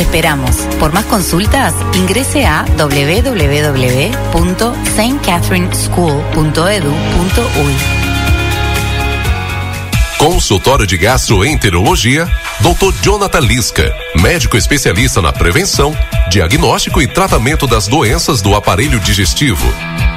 Speaker 20: Te esperamos. Por más consultas, ingrese a www.stcatherineschool.edu.uy.
Speaker 1: Consultório de Gastroenterologia, Dr. Jonathan Lisca, médico especialista na prevenção, diagnóstico e tratamento das doenças do aparelho digestivo.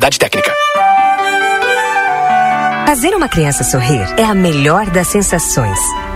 Speaker 21: técnica.
Speaker 6: Fazer uma criança sorrir é a melhor das sensações.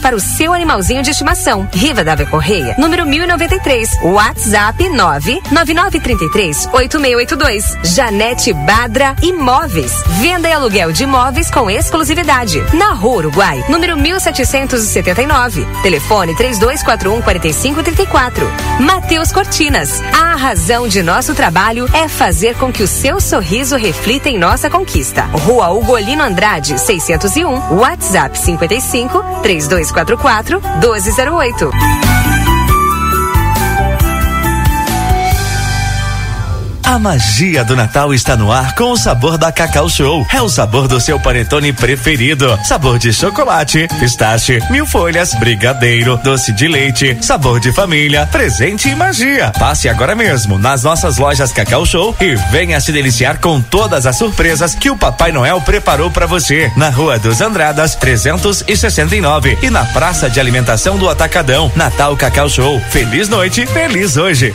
Speaker 6: para o seu animalzinho de estimação. Riva Dávia Correia, número 1093. WhatsApp 99933 8682. Janete Badra Imóveis. Venda e aluguel de imóveis com exclusividade. Na Rua Uruguai, número 1779. Telefone 3241 4534. Matheus Cortinas. A razão de nosso trabalho é fazer com que o seu sorriso reflita em nossa conquista. Rua Ugolino Andrade, 601. WhatsApp 55 3244 1208.
Speaker 22: A magia do Natal está no ar com o sabor da Cacau Show. É o sabor do seu panetone preferido. Sabor de chocolate, pistache, mil folhas, brigadeiro, doce de leite, sabor de família, presente e magia. Passe agora mesmo nas nossas lojas Cacau Show e venha se deliciar com todas as surpresas que o Papai Noel preparou para você. Na Rua dos Andradas, 369 e na Praça de Alimentação do Atacadão. Natal Cacau Show. Feliz noite, feliz hoje.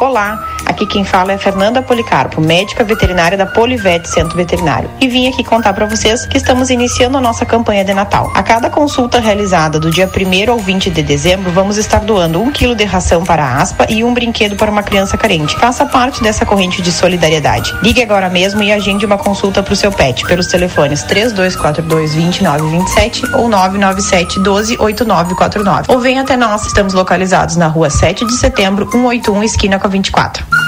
Speaker 18: Olá, aqui quem fala é Fernanda Policarpo, médica veterinária da Polivete Centro Veterinário. E vim aqui contar para vocês que estamos iniciando a nossa campanha de Natal. A cada consulta realizada do dia 1 ao 20 de dezembro, vamos estar doando um quilo de ração para a aspa e um brinquedo para uma criança carente. Faça parte dessa corrente de solidariedade. Ligue agora mesmo e agende uma consulta para o seu pet pelos telefones 3242 2927 ou 997 12 8949. Ou venha até nós. Estamos localizados na rua 7 de setembro, 181, esquina com a 24.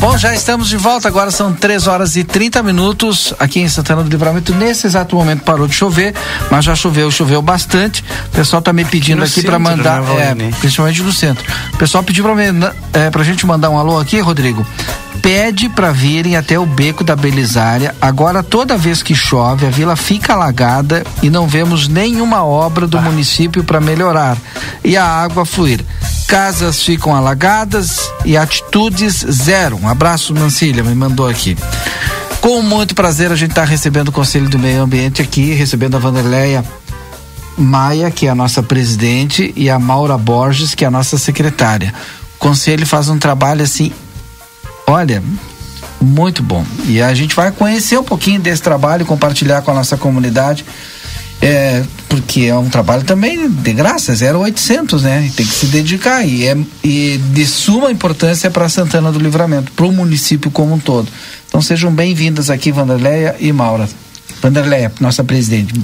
Speaker 3: Bom, já estamos de volta. Agora são 3 horas e 30 minutos aqui em Santana do Livramento. Nesse exato momento parou de chover, mas já choveu, choveu bastante. O pessoal tá me pedindo
Speaker 2: No
Speaker 3: aqui para mandar,
Speaker 2: né,
Speaker 3: é, principalmente no centro. O pessoal pediu para é, pra gente mandar um alô aqui, Rodrigo. Pede para virem até o beco da Belisária. Agora, toda vez que chove, a vila fica alagada e não vemos nenhuma obra do município para melhorar e a água fluir. Casas ficam alagadas e atitudes zero. Um abraço, Mancilha, me mandou aqui. Com muito prazer, a gente está recebendo o Conselho do Meio Ambiente aqui, recebendo a Vanderleia Maia, que é a nossa presidente, e a Maura Borges, que é a nossa secretária. O Conselho faz um trabalho assim, olha, muito bom. E a gente vai conhecer um pouquinho desse trabalho, compartilhar com a nossa comunidade. É, porque é um trabalho também de graça, 0800, né? E Tem que se dedicar e é e de suma importância para Santana do Livramento, para o município como um todo. Então sejam bem-vindas aqui, Vanderleia e Maura. Vanderleia, nossa presidente.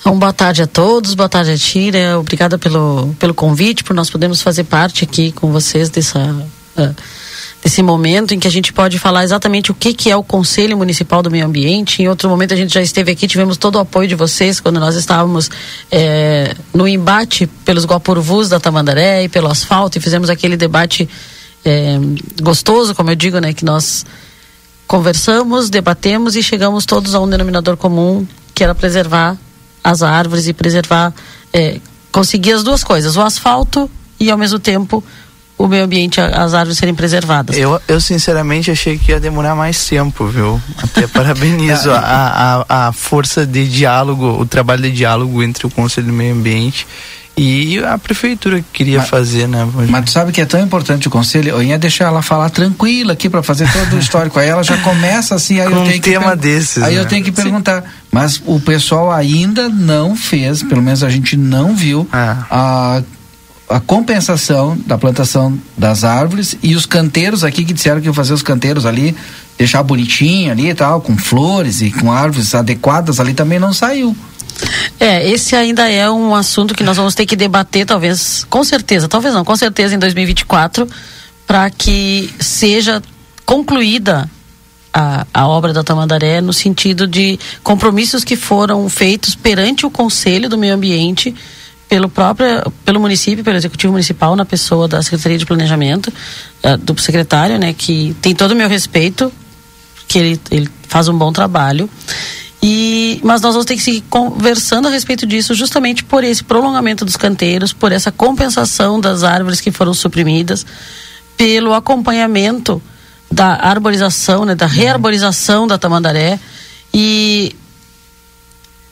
Speaker 23: Então, boa tarde a todos, boa tarde a Tira, obrigada pelo, pelo convite, por nós podermos fazer parte aqui com vocês dessa, ah, desse momento em que a gente pode falar exatamente o que, que é o Conselho Municipal do Meio Ambiente. Em outro momento a gente já esteve aqui, tivemos todo o apoio de vocês quando nós estávamos é, no embate pelos Guapurvus da Tamandaré e pelo asfalto e fizemos aquele debate é, gostoso, como eu digo, né, que nós conversamos, debatemos e chegamos todos a um denominador comum que era preservar as árvores e preservar, é, conseguir as duas coisas, o asfalto e ao mesmo tempo o meio ambiente, as árvores serem preservadas.
Speaker 2: Eu, eu sinceramente achei que ia demorar mais tempo, viu? Até parabenizo a, a, a força de diálogo, o trabalho de diálogo entre o Conselho do Meio Ambiente e a prefeitura que queria
Speaker 3: Mas-
Speaker 2: fazer, né?
Speaker 3: Mas tu sabe que é tão importante o conselho? Eu ia deixar ela falar tranquila aqui para fazer todo o histórico. Aí ela já começa assim, aí
Speaker 2: Com
Speaker 3: eu
Speaker 2: um
Speaker 3: tenho que
Speaker 2: tema desses,
Speaker 3: Aí
Speaker 2: né?
Speaker 3: eu tenho que perguntar. Mas o pessoal ainda não fez, pelo menos a gente não viu a a compensação da plantação das árvores e os canteiros aqui que disseram que iam fazer os canteiros ali, deixar bonitinho ali e tal, com flores e com árvores adequadas ali também não saiu.
Speaker 23: É, esse ainda é um assunto que nós vamos ter que debater, talvez, com certeza, talvez não, com certeza em 2024, para que seja concluída a, a obra da Tamandaré no sentido de compromissos que foram feitos perante o Conselho do Meio Ambiente pelo próprio pelo município, pelo executivo municipal na pessoa da Secretaria de Planejamento eh, do secretário, né, que tem todo o meu respeito, que ele, ele faz um bom trabalho. E, mas nós vamos ter que seguir conversando a respeito disso, justamente por esse prolongamento dos canteiros, por essa compensação das árvores que foram suprimidas, pelo acompanhamento da arborização, né, da rearborização da tamandaré e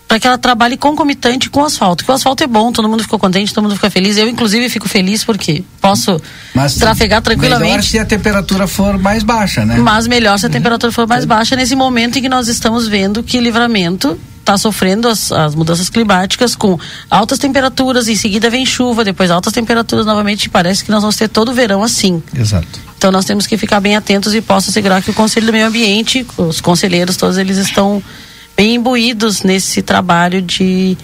Speaker 23: para que ela trabalhe concomitante com o asfalto. Que o asfalto é bom, todo mundo ficou contente, todo mundo fica feliz. Eu, inclusive, fico feliz porque posso trafegar tranquilamente.
Speaker 3: Melhor se a temperatura for mais baixa, né?
Speaker 23: Mas melhor se a temperatura for mais baixa nesse momento em que nós estamos vendo que livramento está sofrendo as, as mudanças climáticas com altas temperaturas, em seguida vem chuva, depois altas temperaturas novamente. Parece que nós vamos ter todo o verão assim.
Speaker 3: Exato.
Speaker 23: Então nós temos que ficar bem atentos e posso assegurar que o Conselho do Meio Ambiente, os conselheiros, todos eles estão bem imbuídos nesse trabalho de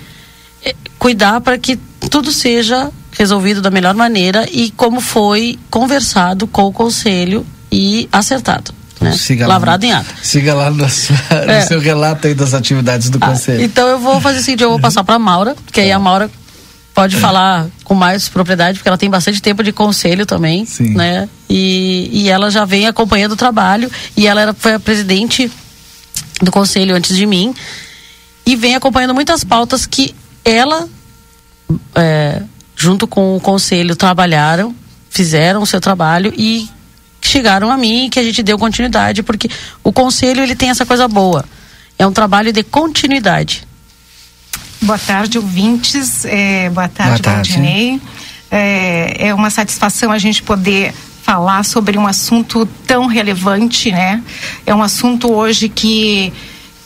Speaker 23: eh, cuidar para que tudo seja resolvido da melhor maneira e como foi conversado com o Conselho e acertado. Né?
Speaker 3: Siga lá
Speaker 23: Lavrado
Speaker 3: no-
Speaker 23: em ata.
Speaker 3: Siga lá no, sua- no
Speaker 23: É.
Speaker 3: seu relato aí das atividades do conselho.
Speaker 23: Então eu vou fazer o seguinte, eu vou passar para a Maura, que aí a Maura pode falar com mais propriedade, porque ela tem bastante tempo de conselho também, né? E, e ela já vem acompanhando o trabalho e ela era, foi a presidente do conselho antes de mim e vem acompanhando muitas pautas que ela, é, junto com o conselho, trabalharam, fizeram o seu trabalho e chegaram a mim que a gente deu continuidade, porque o conselho ele tem essa coisa boa. É um trabalho de continuidade.
Speaker 24: Boa tarde, ouvintes. É, boa tarde,
Speaker 23: Boa tarde.
Speaker 24: Valdinei. É, é uma satisfação a gente poder falar sobre um assunto tão relevante, né? É um assunto hoje que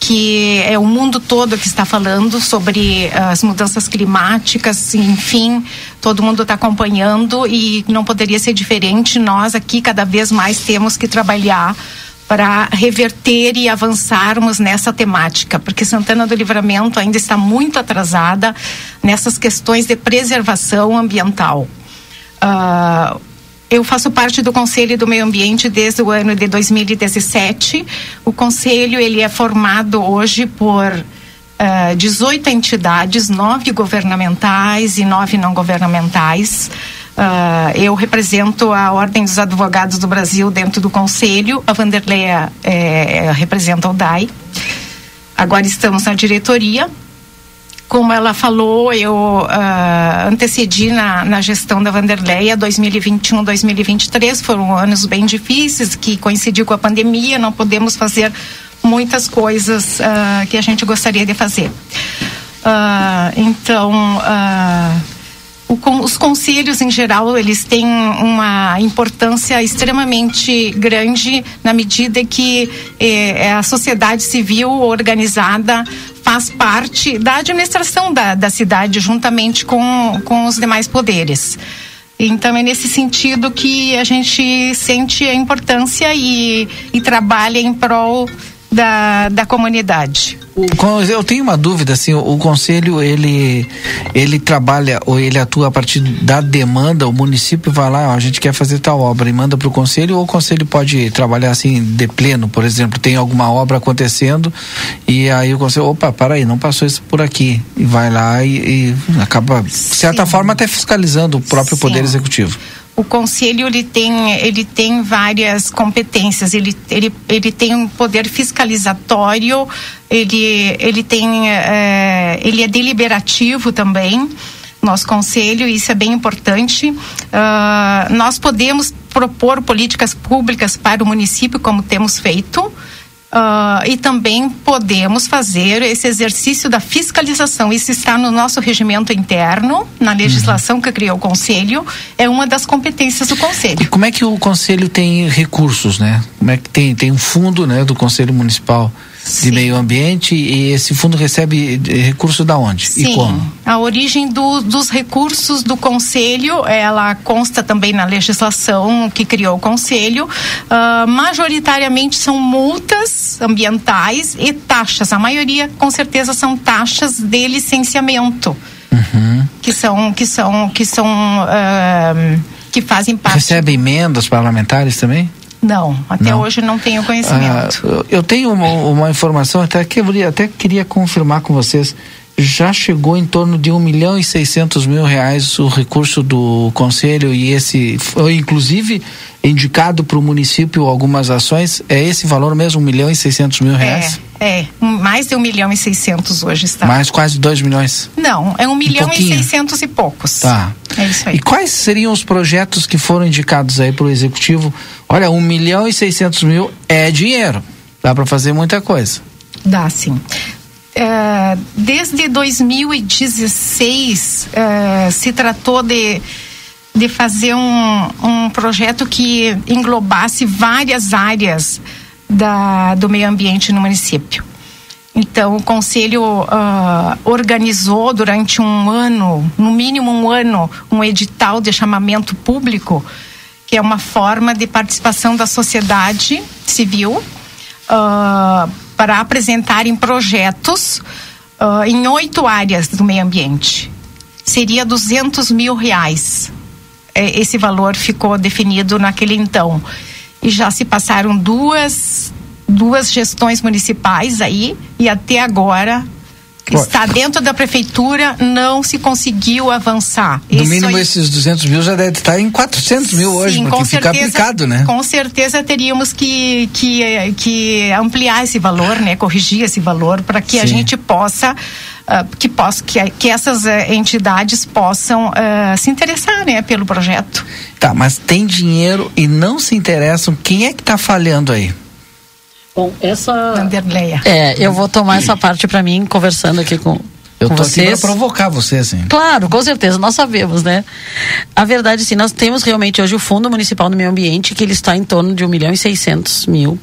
Speaker 24: que é o mundo todo que está falando sobre as mudanças climáticas, enfim, todo mundo está acompanhando e não poderia ser diferente. Nós aqui cada vez mais temos que trabalhar para reverter e avançarmos nessa temática, porque Santana do Livramento ainda está muito atrasada nessas questões de preservação ambiental. Ah, eu faço parte do Conselho do Meio Ambiente desde o ano de 2017. O Conselho ele é formado hoje por ah, 18 entidades, nove governamentais e nove não governamentais. Ah, eu represento a Ordem dos Advogados do Brasil dentro do Conselho. A Vanderleia eh, representa o DAI. Agora estamos na diretoria. Como ela falou, eu ah, antecedi na, na gestão da Vanderleia 2021, 2023 foram anos bem difíceis que coincidiu com a pandemia, não podemos fazer muitas coisas ah, que a gente gostaria de fazer. Ah, então, o os conselhos em geral eles têm uma importância extremamente grande na medida que eh, a sociedade civil organizada faz parte da administração da, da cidade juntamente com, com os demais poderes. Então é nesse sentido que a gente sente a importância e, e trabalha em prol da, da comunidade.
Speaker 3: Eu tenho uma dúvida, assim, o, o, conselho, ele, ele trabalha ou ele atua a partir da demanda, o município vai lá, ó, a gente quer fazer tal obra e manda para o conselho, ou o conselho pode trabalhar assim, de pleno, por exemplo, tem alguma obra acontecendo e aí o conselho, opa, para aí, não passou isso por aqui, e vai lá e, e acaba, de certa Sim. forma, até fiscalizando o próprio Sim. Poder Executivo
Speaker 24: o conselho ele tem ele tem várias competências. Ele ele, ele tem um poder fiscalizatório ele ele tem é, ele é deliberativo também nosso conselho isso é bem importante. Uh, nós podemos propor políticas públicas para o município como temos feito Uh, e também podemos fazer esse exercício da fiscalização. Isso está no nosso regimento interno, na legislação uhum. que criou o Conselho, é uma das competências do Conselho.
Speaker 3: E como é que o Conselho tem recursos, né? Como é que tem, tem um fundo né, do Conselho Municipal Sim. de meio ambiente e esse fundo recebe recurso da onde
Speaker 24: Sim.
Speaker 3: e como?
Speaker 24: A origem do, dos recursos do conselho, ela consta também na legislação que criou o conselho. Uh, majoritariamente são multas ambientais e taxas. A maioria, com certeza, são taxas de licenciamento. Uhum. Que são que são que são uh, que fazem parte.
Speaker 3: Recebe emendas parlamentares também?
Speaker 24: Não, até não. hoje não tenho conhecimento.
Speaker 3: Ah, eu tenho uma, uma, informação, até que eu até queria confirmar com vocês. Já chegou em torno de um milhão e seiscentos mil reais o recurso do conselho e esse foi inclusive indicado para o município algumas ações. É esse valor mesmo, um milhão e seiscentos mil reais?
Speaker 24: É, é, mais de um milhão e seiscentos hoje está.
Speaker 3: Mais quase dois milhões?
Speaker 24: Não, é um milhão um e seiscentos e poucos.
Speaker 3: Tá. É isso aí. E quais seriam os projetos que foram indicados aí para o executivo? Olha, um milhão e seiscentos mil é dinheiro. Dá para fazer muita coisa.
Speaker 24: Dá, sim. É, desde 2016 é, se tratou de, de fazer um, um projeto que englobasse várias áreas da, do meio ambiente no município. Então, o Conselho uh, organizou durante um ano, no mínimo um ano, um edital de chamamento público, que é uma forma de participação da sociedade civil uh, para apresentarem projetos uh, em oito áreas do meio ambiente. Seria 200 mil reais. É, esse valor ficou definido naquele então. E já se passaram duas duas gestões municipais aí e até agora está dentro da prefeitura, não se conseguiu avançar.
Speaker 3: No Isso mínimo aí... esses 200 mil já deve estar em 400 mil hoje, Sim, porque fica certeza, aplicado, né?
Speaker 24: Com certeza teríamos que, que, que ampliar esse valor, né? Corrigir esse valor para que Sim. a gente possa uh, que, possa, que, que essas uh, entidades possam uh, se interessar né, pelo projeto.
Speaker 3: Tá, mas tem dinheiro e não se interessam. Quem é que está falhando aí?
Speaker 23: Bom, essa. Vanderleia. É, eu vou tomar essa parte para mim, conversando aqui com.
Speaker 3: Eu
Speaker 23: com
Speaker 3: tô
Speaker 23: vocês.
Speaker 3: aqui pra provocar vocês, hein?
Speaker 23: Claro, com certeza, nós sabemos, né? A verdade, sim, nós temos realmente hoje o Fundo Municipal do Meio Ambiente, que ele está em torno de 1 milhão e 600 mil.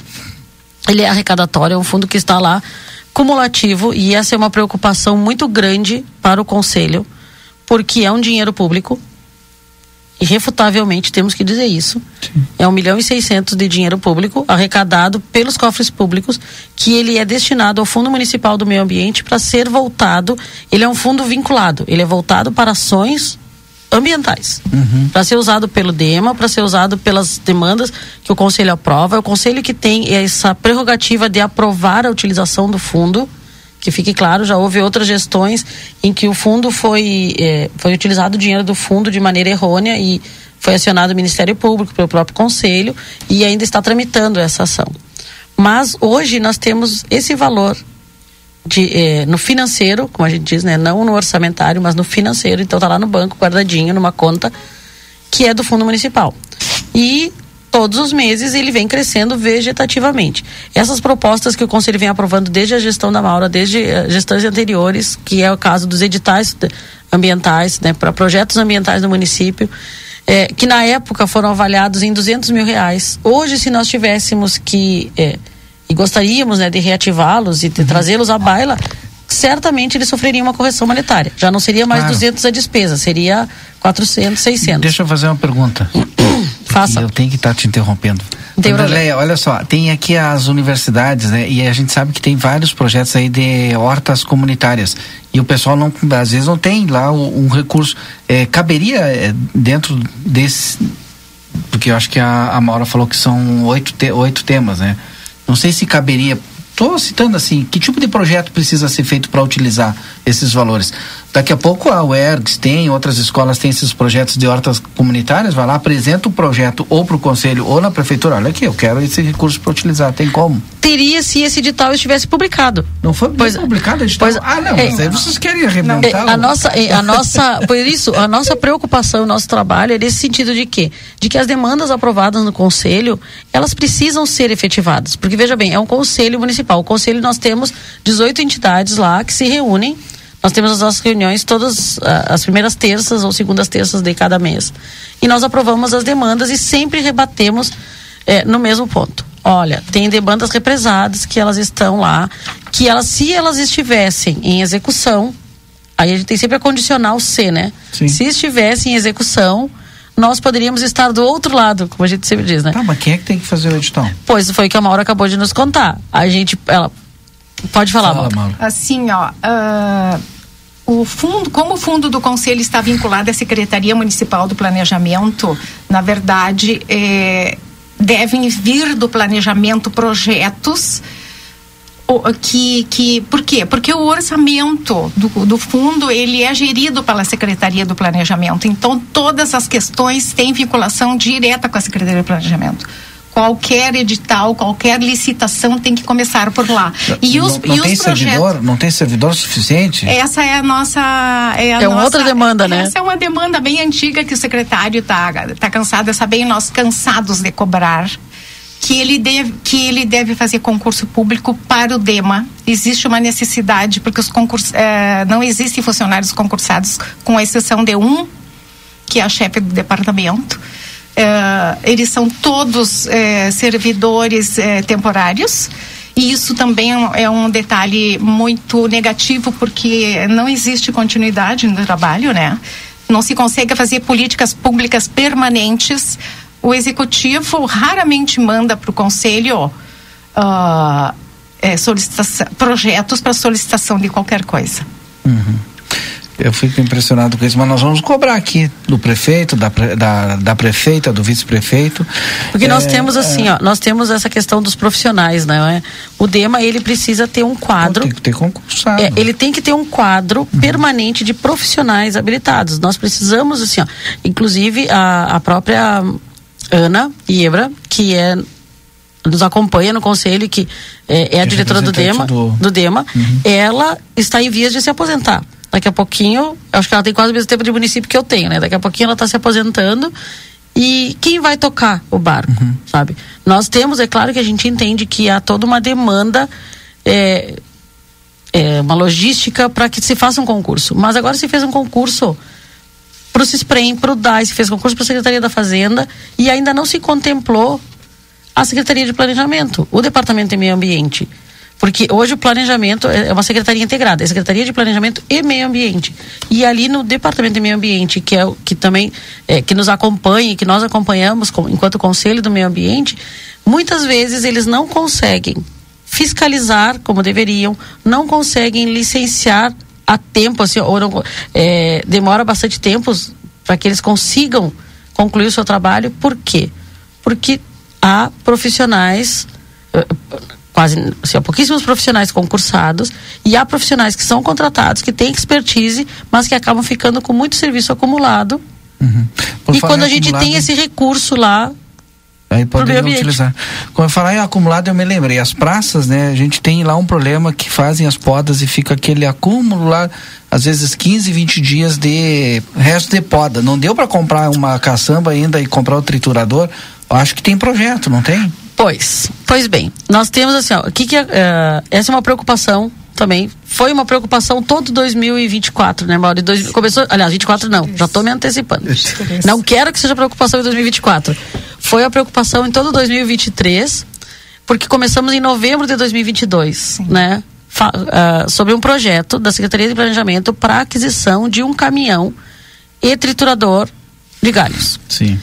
Speaker 23: Ele é arrecadatório, é um fundo que está lá cumulativo e essa é uma preocupação muito grande para o Conselho, porque é um dinheiro público, irrefutavelmente temos que dizer isso. Sim. É um milhão e seiscentos de dinheiro público arrecadado pelos cofres públicos, que ele é destinado ao Fundo Municipal do Meio Ambiente para ser voltado. Ele é um fundo vinculado, ele é voltado para ações ambientais, uhum. para ser usado pelo DEMA, para ser usado pelas demandas que o conselho aprova. É o conselho que tem essa prerrogativa de aprovar a utilização do fundo que fique claro, já houve outras gestões em que o fundo foi, é, foi utilizado o dinheiro do fundo de maneira errônea e foi acionado o Ministério Público pelo próprio Conselho e ainda está tramitando essa ação. Mas hoje nós temos esse valor de, eh, no financeiro, como a gente diz, né? não no orçamentário, mas no financeiro, então está lá no banco, guardadinho, numa conta, que é do Fundo Municipal. E todos os meses ele vem crescendo vegetativamente. Essas propostas que o Conselho vem aprovando desde a gestão da Maura, desde uh, gestões anteriores, que é o caso dos editais ambientais, né, para projetos ambientais no município, é, que na época foram avaliados em 200 mil reais. Hoje, se nós tivéssemos que, é, e gostaríamos né, de reativá-los e de uhum. trazê-los à baila, certamente eles sofreriam uma correção monetária. Já não seria mais claro. 200 a despesa, seria 400, 600.
Speaker 3: Deixa eu fazer uma pergunta.
Speaker 23: Faça.
Speaker 3: Eu tenho que estar te interrompendo. Olha só, tem aqui as universidades, né? E a gente sabe que tem vários projetos aí de hortas comunitárias. E o pessoal não, às vezes não tem lá um, um recurso. É, caberia é, dentro desse. Porque eu acho que a, a Maura falou que são oito, te, oito temas, né? Não sei se caberia. Estou citando assim, que tipo de projeto precisa ser feito para utilizar esses valores? Daqui a pouco a UERGS tem, outras escolas têm esses projetos de hortas comunitárias, vai lá, apresenta o projeto ou para o conselho ou na prefeitura, olha aqui, eu quero esse recurso para utilizar, tem como?
Speaker 23: Teria se esse edital estivesse publicado.
Speaker 3: Não foi pois, publicado o edital?
Speaker 23: Pois,
Speaker 3: ah, não,
Speaker 23: é,
Speaker 3: mas aí vocês querem arrebentar.
Speaker 23: É, a nossa, é, a nossa, por isso, a nossa preocupação, o nosso trabalho é nesse sentido de quê? De que as demandas aprovadas no conselho, elas precisam ser efetivadas. Porque, veja bem, é um conselho municipal. O conselho nós temos 18 entidades lá que se reúnem nós temos as nossas reuniões todas as primeiras terças ou segundas terças de cada mês. E nós aprovamos as demandas e sempre rebatemos eh, no mesmo ponto. Olha, tem demandas represadas que elas estão lá, que elas, se elas estivessem em execução, aí a gente tem sempre a condicional C, né?
Speaker 3: Sim.
Speaker 23: Se estivessem em execução, nós poderíamos estar do outro lado, como a gente sempre diz, né?
Speaker 3: Tá, mas quem é que tem que fazer o edital?
Speaker 23: Pois foi o que a Maura acabou de nos contar. A gente, ela pode falar,
Speaker 3: Fala,
Speaker 23: Maura.
Speaker 3: Maura.
Speaker 24: Assim, ó, ah, o fundo, como o fundo do conselho está vinculado à Secretaria Municipal do Planejamento, na verdade, eh, devem vir do planejamento projetos que, que por quê? Porque o orçamento do, do fundo ele é gerido pela Secretaria do Planejamento. Então todas as questões têm vinculação direta com a Secretaria do Planejamento. Qualquer edital, qualquer licitação tem que começar por lá. E os,
Speaker 3: não, não
Speaker 24: e
Speaker 3: tem
Speaker 24: projetos.
Speaker 3: servidor, não tem servidor suficiente?
Speaker 24: Essa é a nossa. É, a
Speaker 23: É uma
Speaker 24: nossa-
Speaker 23: outra demanda, né?
Speaker 24: Essa é uma demanda bem antiga que o secretário está tá cansado, essa bem nós cansados de cobrar. Que ele, deve, que ele deve fazer concurso público para o DEMA. Existe uma necessidade, porque os concursos, eh, não existem funcionários concursados, com exceção de um, que é a chefe do departamento. Eh, eles são todos eh, servidores eh, temporários. E isso também é um- é um detalhe muito negativo, porque não existe continuidade no trabalho, né? Não se consegue fazer políticas públicas permanentes. O executivo raramente manda para o conselho solicitação- projetos para solicitação de qualquer coisa.
Speaker 3: Eu fico impressionado com isso, mas nós vamos cobrar aqui do prefeito, da, da, da prefeita, do vice-prefeito.
Speaker 23: Porque nós
Speaker 3: É,
Speaker 23: temos assim,
Speaker 3: é,
Speaker 23: ó, nós temos essa questão dos profissionais, né? O DEMA, ele precisa ter um quadro.
Speaker 3: Tem que ter concursado.
Speaker 23: É, ele tem que ter um quadro
Speaker 3: Uhum.
Speaker 23: permanente de profissionais habilitados. Nós precisamos, assim, ó, inclusive a, a própria Ana Iebra, que é nos acompanha no conselho e que é, é a
Speaker 3: é
Speaker 23: diretora do DEMA, do,
Speaker 3: do-
Speaker 23: DEMA, ela está em vias de se aposentar. Daqui a pouquinho, eu acho que ela tem quase o mesmo tempo de município que eu tenho, né? Daqui a pouquinho ela está se aposentando e quem vai tocar o barco, sabe? Nós temos, é claro que a gente entende que há toda uma demanda é, é, uma logística para que se faça um concurso. Mas agora se fez um concurso para o CISPREM, para o DAI, se fez concurso para a Secretaria da Fazenda e ainda não se contemplou a Secretaria de Planejamento, o Departamento de Meio Ambiente. Porque hoje o planejamento é uma secretaria integrada, é Secretaria de Planejamento e Meio Ambiente. E ali no Departamento de Meio Ambiente, que é o que também é, que nos acompanha que nós acompanhamos com- enquanto Conselho do Meio Ambiente, muitas vezes eles não conseguem fiscalizar como deveriam, não conseguem licenciar a tempo, assim, ou não, é, demora bastante tempo para que eles consigam concluir o seu trabalho. Por quê? Porque há profissionais, eh, quase, assim, há pouquíssimos profissionais concursados e há profissionais que são contratados, que têm expertise, mas que acabam ficando com muito serviço acumulado.
Speaker 3: Por
Speaker 23: e quando a gente tem esse recurso lá,
Speaker 3: Aí
Speaker 23: ambiente.
Speaker 3: utilizar. Quando eu falar em acumulado, eu me lembrei. As praças, né? A gente tem lá um problema que fazem as podas e fica aquele acúmulo lá, às vezes 15, 20 dias de resto de poda. Não deu para comprar uma caçamba ainda e comprar o triturador? Eu acho que tem projeto, não tem?
Speaker 23: Pois, pois bem, nós temos assim, ó, o que que eh, essa é uma preocupação também, foi uma preocupação todo 2024, né, Mauro? E dois- começou, aliás, 24 não, já estou me antecipando. Não quero que seja preocupação em 2024. Foi a preocupação em todo 2023, porque começamos em novembro de 2022, né? Fa- ah, sobre um projeto da Secretaria de Planejamento para aquisição de um caminhão e triturador de galhos.
Speaker 3: Sim.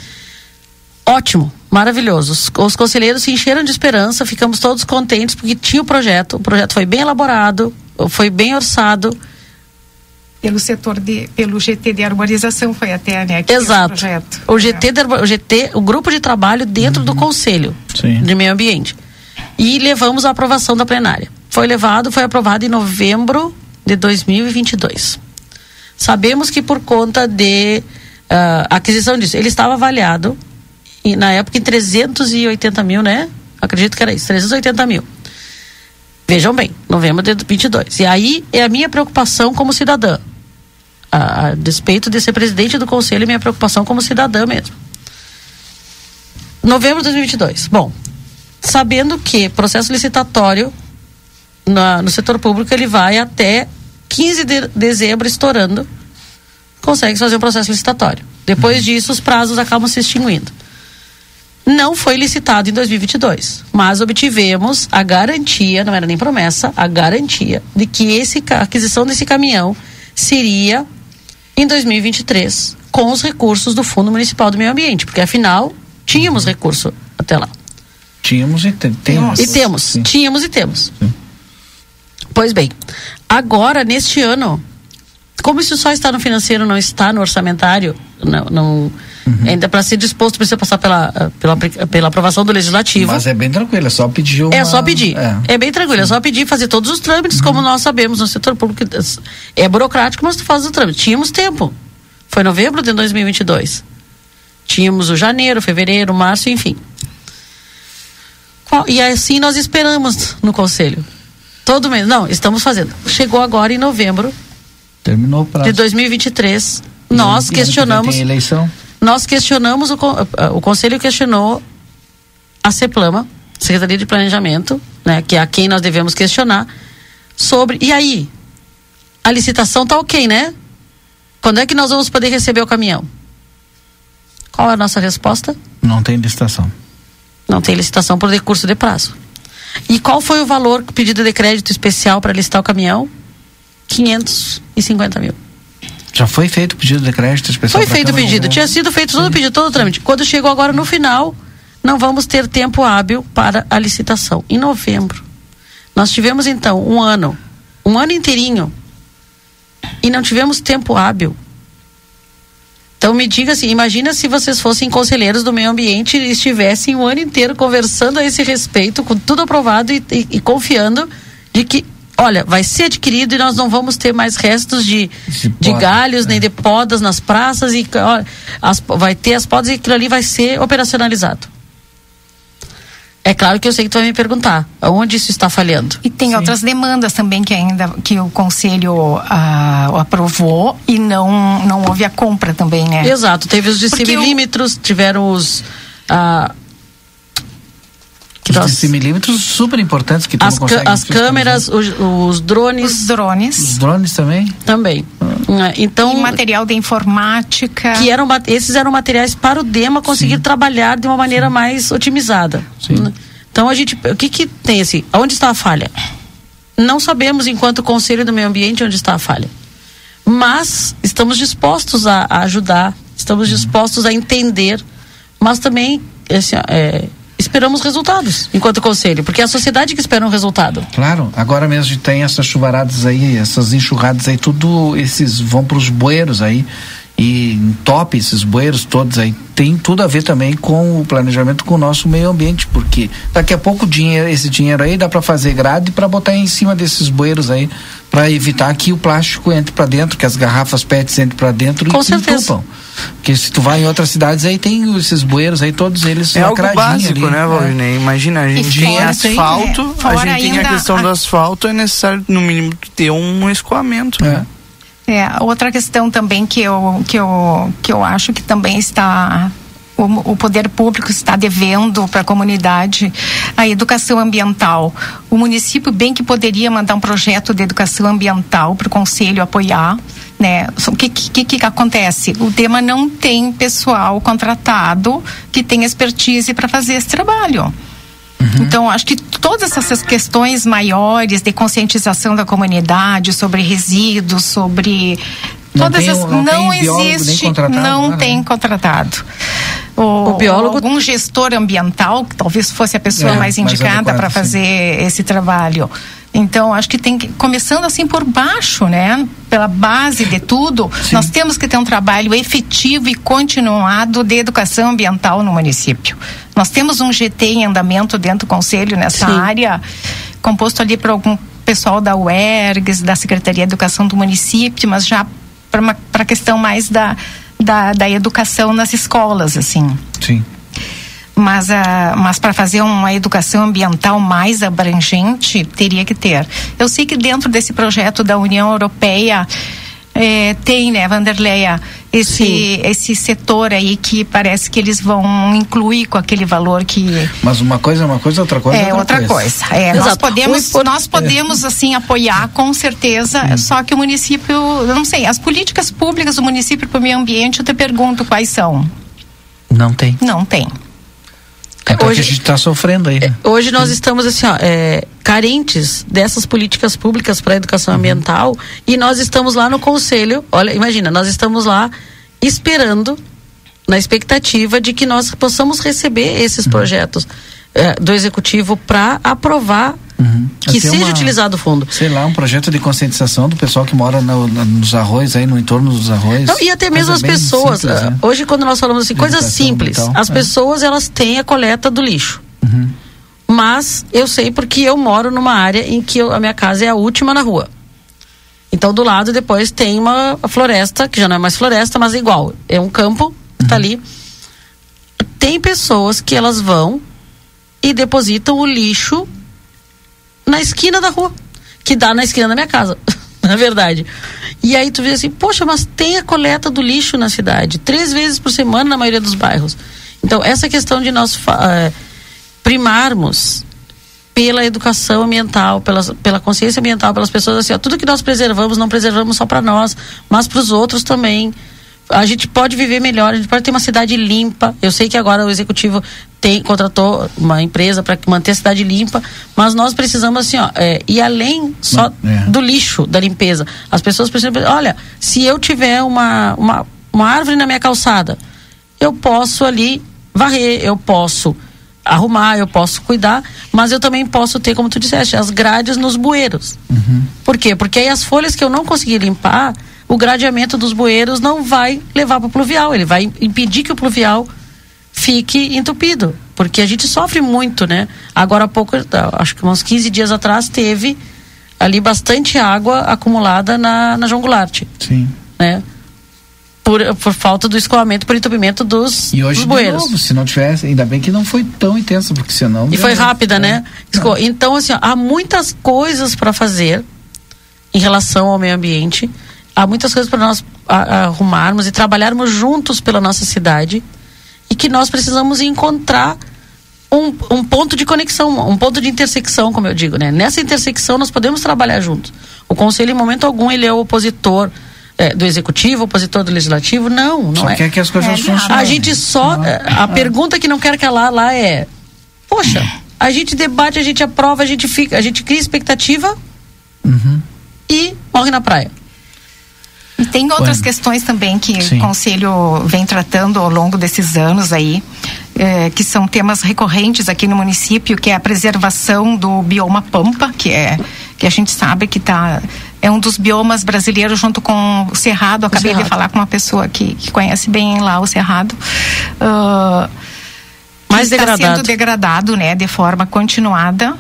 Speaker 23: Ótimo, maravilhoso. Os, os conselheiros se encheram de esperança, ficamos todos contentes porque tinha o projeto. O projeto foi bem elaborado, foi bem orçado.
Speaker 24: Pelo setor de, pelo GT de arborização foi até, né?
Speaker 23: Exato.
Speaker 24: projeto.
Speaker 23: O GT, de arbo- o GT, o grupo de trabalho dentro do Conselho de Meio Ambiente. E levamos a aprovação da plenária. Foi levado, foi aprovado em novembro de 2022. Sabemos que por conta de ah, aquisição disso, ele estava avaliado e, na época em 380 mil, né? Acredito que era isso, 380 mil. Vejam bem, novembro de 22. E aí é a minha preocupação como cidadã. A, a despeito de ser presidente do conselho, é minha preocupação como cidadã mesmo. Novembro de 2022. Bom, sabendo que processo licitatório na- no setor público ele vai até 15 de dezembro estourando, consegue fazer um processo licitatório. Depois disso, os prazos acabam se extinguindo. Não foi licitado em 2022, mas obtivemos a garantia, não era nem promessa, a garantia de que esse, a aquisição desse caminhão seria em 2023 com os recursos do Fundo Municipal do Meio Ambiente, porque afinal tínhamos recurso até lá.
Speaker 3: Tínhamos e te- temos.
Speaker 23: E temos, tínhamos e temos. Pois bem, agora neste ano, como isso só está no financeiro, não está no orçamentário, não, não- ainda para ser disposto precisa passar pela, pela, pela aprovação do legislativo.
Speaker 3: Mas é bem tranquilo, é só pedir uma...
Speaker 23: É só pedir.
Speaker 3: É.
Speaker 23: É, bem tranquilo, é só pedir fazer todos os trâmites, como nós sabemos no setor público. É burocrático, mas tu faz o trâmite. Tínhamos tempo. Foi novembro de 2022. Tínhamos o janeiro, fevereiro, março, enfim. Qual- E assim nós esperamos no conselho. Todo mês. Não, estamos fazendo. Chegou agora em novembro
Speaker 3: Terminou o prazo.
Speaker 23: de 2023. Nós
Speaker 3: E que vem
Speaker 23: questionamos.
Speaker 3: Tem eleição?
Speaker 23: Nós questionamos, o, eh, o Conselho questionou a CEPLAMA, Secretaria de Planejamento, né, que é a quem nós devemos questionar, sobre. E aí? A licitação tá ok, né? Quando é que nós vamos poder receber o caminhão? Qual é a nossa resposta?
Speaker 3: Não tem licitação.
Speaker 23: Não tem licitação por decurso de prazo. E qual foi o valor pedido de crédito especial para listar o caminhão? 550 mil.
Speaker 3: Já foi feito o pedido de crédito especial
Speaker 23: Foi
Speaker 3: pra
Speaker 23: feito o pedido, tinha sido feito todo o pedido, todo o trâmite. Quando chegou agora no final, não vamos ter tempo hábil para a licitação. Em novembro. Nós tivemos então um ano, um ano inteirinho, e não tivemos tempo hábil. Então me diga assim, imagina se vocês fossem conselheiros do meio ambiente e estivessem o ano inteiro conversando a esse respeito, com tudo aprovado e, e- e confiando de que, olha, vai ser adquirido e nós não vamos ter mais restos de, de
Speaker 3: poda,
Speaker 23: galhos nem de podas nas praças e ó, as- vai ter as podas e aquilo ali vai ser operacionalizado. É claro que eu sei que tu vai me perguntar, aonde isso está falhando?
Speaker 24: E tem outras demandas também que ainda que o conselho ah, aprovou e não não houve a compra também, né?
Speaker 23: Exato, teve os
Speaker 24: o-
Speaker 23: decimilímetros, tiveram os. ah, que nós-
Speaker 3: decimilímetros super importantes que tu
Speaker 23: as,
Speaker 3: não consegue
Speaker 23: ca- as câmeras, os, os drones.
Speaker 24: Os drones.
Speaker 3: Os drones também?
Speaker 23: Também. Ah, Então.
Speaker 24: E material de informática.
Speaker 23: Que eram, esses eram materiais para o DEMA conseguir trabalhar de uma maneira mais otimizada. Né? Então a gente. O que, que tem assim? Onde está a falha? Não sabemos, enquanto Conselho do Meio Ambiente, onde está a falha. Mas estamos dispostos a, a ajudar, estamos dispostos a entender, mas também assim, é, esperamos resultados enquanto Conselho, porque é a sociedade que espera um resultado.
Speaker 3: Claro, agora mesmo tem essas chuvaradas aí, essas enxurradas aí, tudo esses vão para os bueiros aí e entope esses bueiros todos aí. Tem tudo a ver também com o planejamento com o nosso meio ambiente, porque daqui a pouco dinheiro, esse dinheiro aí dá para fazer grade para botar em cima desses bueiros aí, para evitar que o plástico entre para dentro, que as garrafas PETs entrem para dentro
Speaker 23: Com
Speaker 3: e
Speaker 23: certeza.
Speaker 3: entupam. Porque se tu vai em outras cidades aí tem esses bueiros aí todos eles
Speaker 2: É algo básico,
Speaker 3: ali.
Speaker 2: né, Valdinei? Imagina, a gente tem asfalto,
Speaker 24: tem, é,
Speaker 2: a gente tem a questão
Speaker 24: a-
Speaker 2: do asfalto, é necessário, no mínimo, ter um escoamento. né?
Speaker 24: É, outra questão também que eu, que eu, que eu acho que também está. O, poder público está devendo para a comunidade a educação ambiental. O município bem que poderia mandar um projeto de educação ambiental para o conselho apoiar. Né? O que, que, que acontece? O tema não tem pessoal contratado que tem expertise para fazer esse trabalho. Então, acho que todas essas questões maiores de conscientização da comunidade sobre resíduos, sobre
Speaker 3: Não
Speaker 24: Todas
Speaker 3: tem
Speaker 24: as,
Speaker 3: não
Speaker 24: não, existe,
Speaker 3: contratado
Speaker 24: não
Speaker 3: agora,
Speaker 24: tem contratado. O,
Speaker 23: O biólogo-
Speaker 24: algum gestor ambiental, que talvez fosse a pessoa
Speaker 3: É,
Speaker 24: mais indicada para
Speaker 3: sim.
Speaker 24: fazer esse trabalho. Então, acho que tem que, começando assim por baixo, né? Pela base de tudo, nós temos que ter um trabalho efetivo e continuado de educação ambiental no município. Nós temos um GT em andamento dentro do conselho nessa
Speaker 23: Sim.
Speaker 24: área, composto ali por algum pessoal da UERGS, da Secretaria de Educação do município, mas já para a questão mais da, da, da educação nas escolas, assim
Speaker 3: Sim.
Speaker 24: Mas, ah, mas para fazer uma educação ambiental mais abrangente, teria que ter. Eu sei que dentro desse projeto da União Europeia eh, tem, né, Vanderleia, esse, esse setor aí que parece que eles vão incluir com aquele valor que
Speaker 3: Mas uma coisa é uma coisa, outra coisa
Speaker 24: é outra coisa. É, nós
Speaker 23: Exato.
Speaker 24: podemos, nós podemos assim apoiar com certeza, só que o município, eu não sei, as políticas públicas do município para o meio ambiente, eu te pergunto quais são.
Speaker 3: Não tem.
Speaker 24: Não tem.
Speaker 3: É porque
Speaker 23: Hoje-
Speaker 3: a gente está sofrendo aí, né?
Speaker 23: Hoje nós estamos assim, ó, é, carentes dessas políticas públicas para a educação ambiental e nós estamos lá no conselho. Olha, imagina, nós estamos lá esperando na expectativa de que nós possamos receber esses projetos é, do executivo para aprovar que
Speaker 3: Tem
Speaker 23: seja
Speaker 3: uma-
Speaker 23: utilizado o fundo.
Speaker 3: Sei lá, um projeto de conscientização do pessoal que mora no- na- nos arroz, aí no entorno dos arroz.
Speaker 23: Não, e até mesmo as pessoas.
Speaker 3: simples,
Speaker 23: ah,
Speaker 3: né?
Speaker 23: Hoje, quando nós falamos assim, coisas simples, as
Speaker 3: é.
Speaker 23: pessoas elas têm a coleta do lixo.
Speaker 3: Uhum.
Speaker 23: Mas eu sei porque eu moro numa área em que eu- a minha casa é a última na rua. Então, do lado depois tem uma floresta, que já não é mais floresta, mas é igual. É um campo,
Speaker 3: Uhum.
Speaker 23: tá ali. Tem pessoas que elas vão e depositam o lixo na esquina da rua, que dá na esquina da minha casa, na verdade. E aí tu vê assim, poxa, mas tem a coleta do lixo na cidade, três vezes por semana na maioria dos bairros. Então, essa questão de nós eh, primarmos pela educação ambiental, pela, pela consciência ambiental, pelas pessoas assim, ó, tudo que nós preservamos, não preservamos só para nós, mas para os outros também. A gente pode viver melhor, a gente pode ter uma cidade limpa. Eu sei que agora o executivo tem contratou uma empresa para manter a cidade limpa, mas nós precisamos assim, ó, é, ir além só
Speaker 3: É.
Speaker 23: do lixo, da limpeza. As pessoas precisam, olha, se eu tiver uma, uma, uma árvore na minha calçada, eu posso ali varrer, eu posso arrumar, eu posso cuidar, mas eu também posso ter, como tu disseste, as grades nos bueiros. Por quê? Porque aí as folhas que eu não conseguir limpar, o gradeamento dos bueiros não vai levar para o pluvial, ele vai impedir que o pluvial fique entupido, porque a gente sofre muito, né? Agora há pouco, acho que uns 15 dias atrás teve ali bastante água acumulada na, na João Goulart,
Speaker 3: Sim.
Speaker 23: né? Por, por falta do escoamento, por entupimento dos,
Speaker 3: E hoje,
Speaker 23: dos
Speaker 3: de
Speaker 23: bueiros.
Speaker 3: novo, se não tivesse, ainda bem que não foi tão intenso, porque senão.
Speaker 23: E foi rápida, né? Esco- Então, assim, ó, há muitas coisas para fazer em relação ao meio ambiente. Há muitas coisas para nós arrumarmos e trabalharmos juntos pela nossa cidade. E que nós precisamos encontrar um, um ponto de conexão, um ponto de intersecção, como eu digo, né? Nessa intersecção nós podemos trabalhar juntos. O conselho, em momento algum, ele é o opositor eh, do executivo, opositor do legislativo. Não, não
Speaker 3: Só
Speaker 23: é.
Speaker 3: quer que as coisas funcionem.
Speaker 23: A gente só. eh, A pergunta que não quer calar lá é: Poxa, a gente debate, a gente aprova, a gente fica, a gente cria expectativa e morre na praia.
Speaker 24: E tem outras questões também que
Speaker 23: Sim.
Speaker 24: o Conselho vem tratando ao longo desses anos aí, eh, que são temas recorrentes aqui no município, que é a preservação do bioma Pampa, que é que a gente sabe que tá é um dos biomas brasileiros junto com o Cerrado. Acabei de
Speaker 23: Cerrado.
Speaker 24: falar com uma pessoa que, que conhece bem lá o Cerrado. Que
Speaker 23: Mais
Speaker 24: está
Speaker 23: degradado.
Speaker 24: sendo degradado, né, de forma continuada.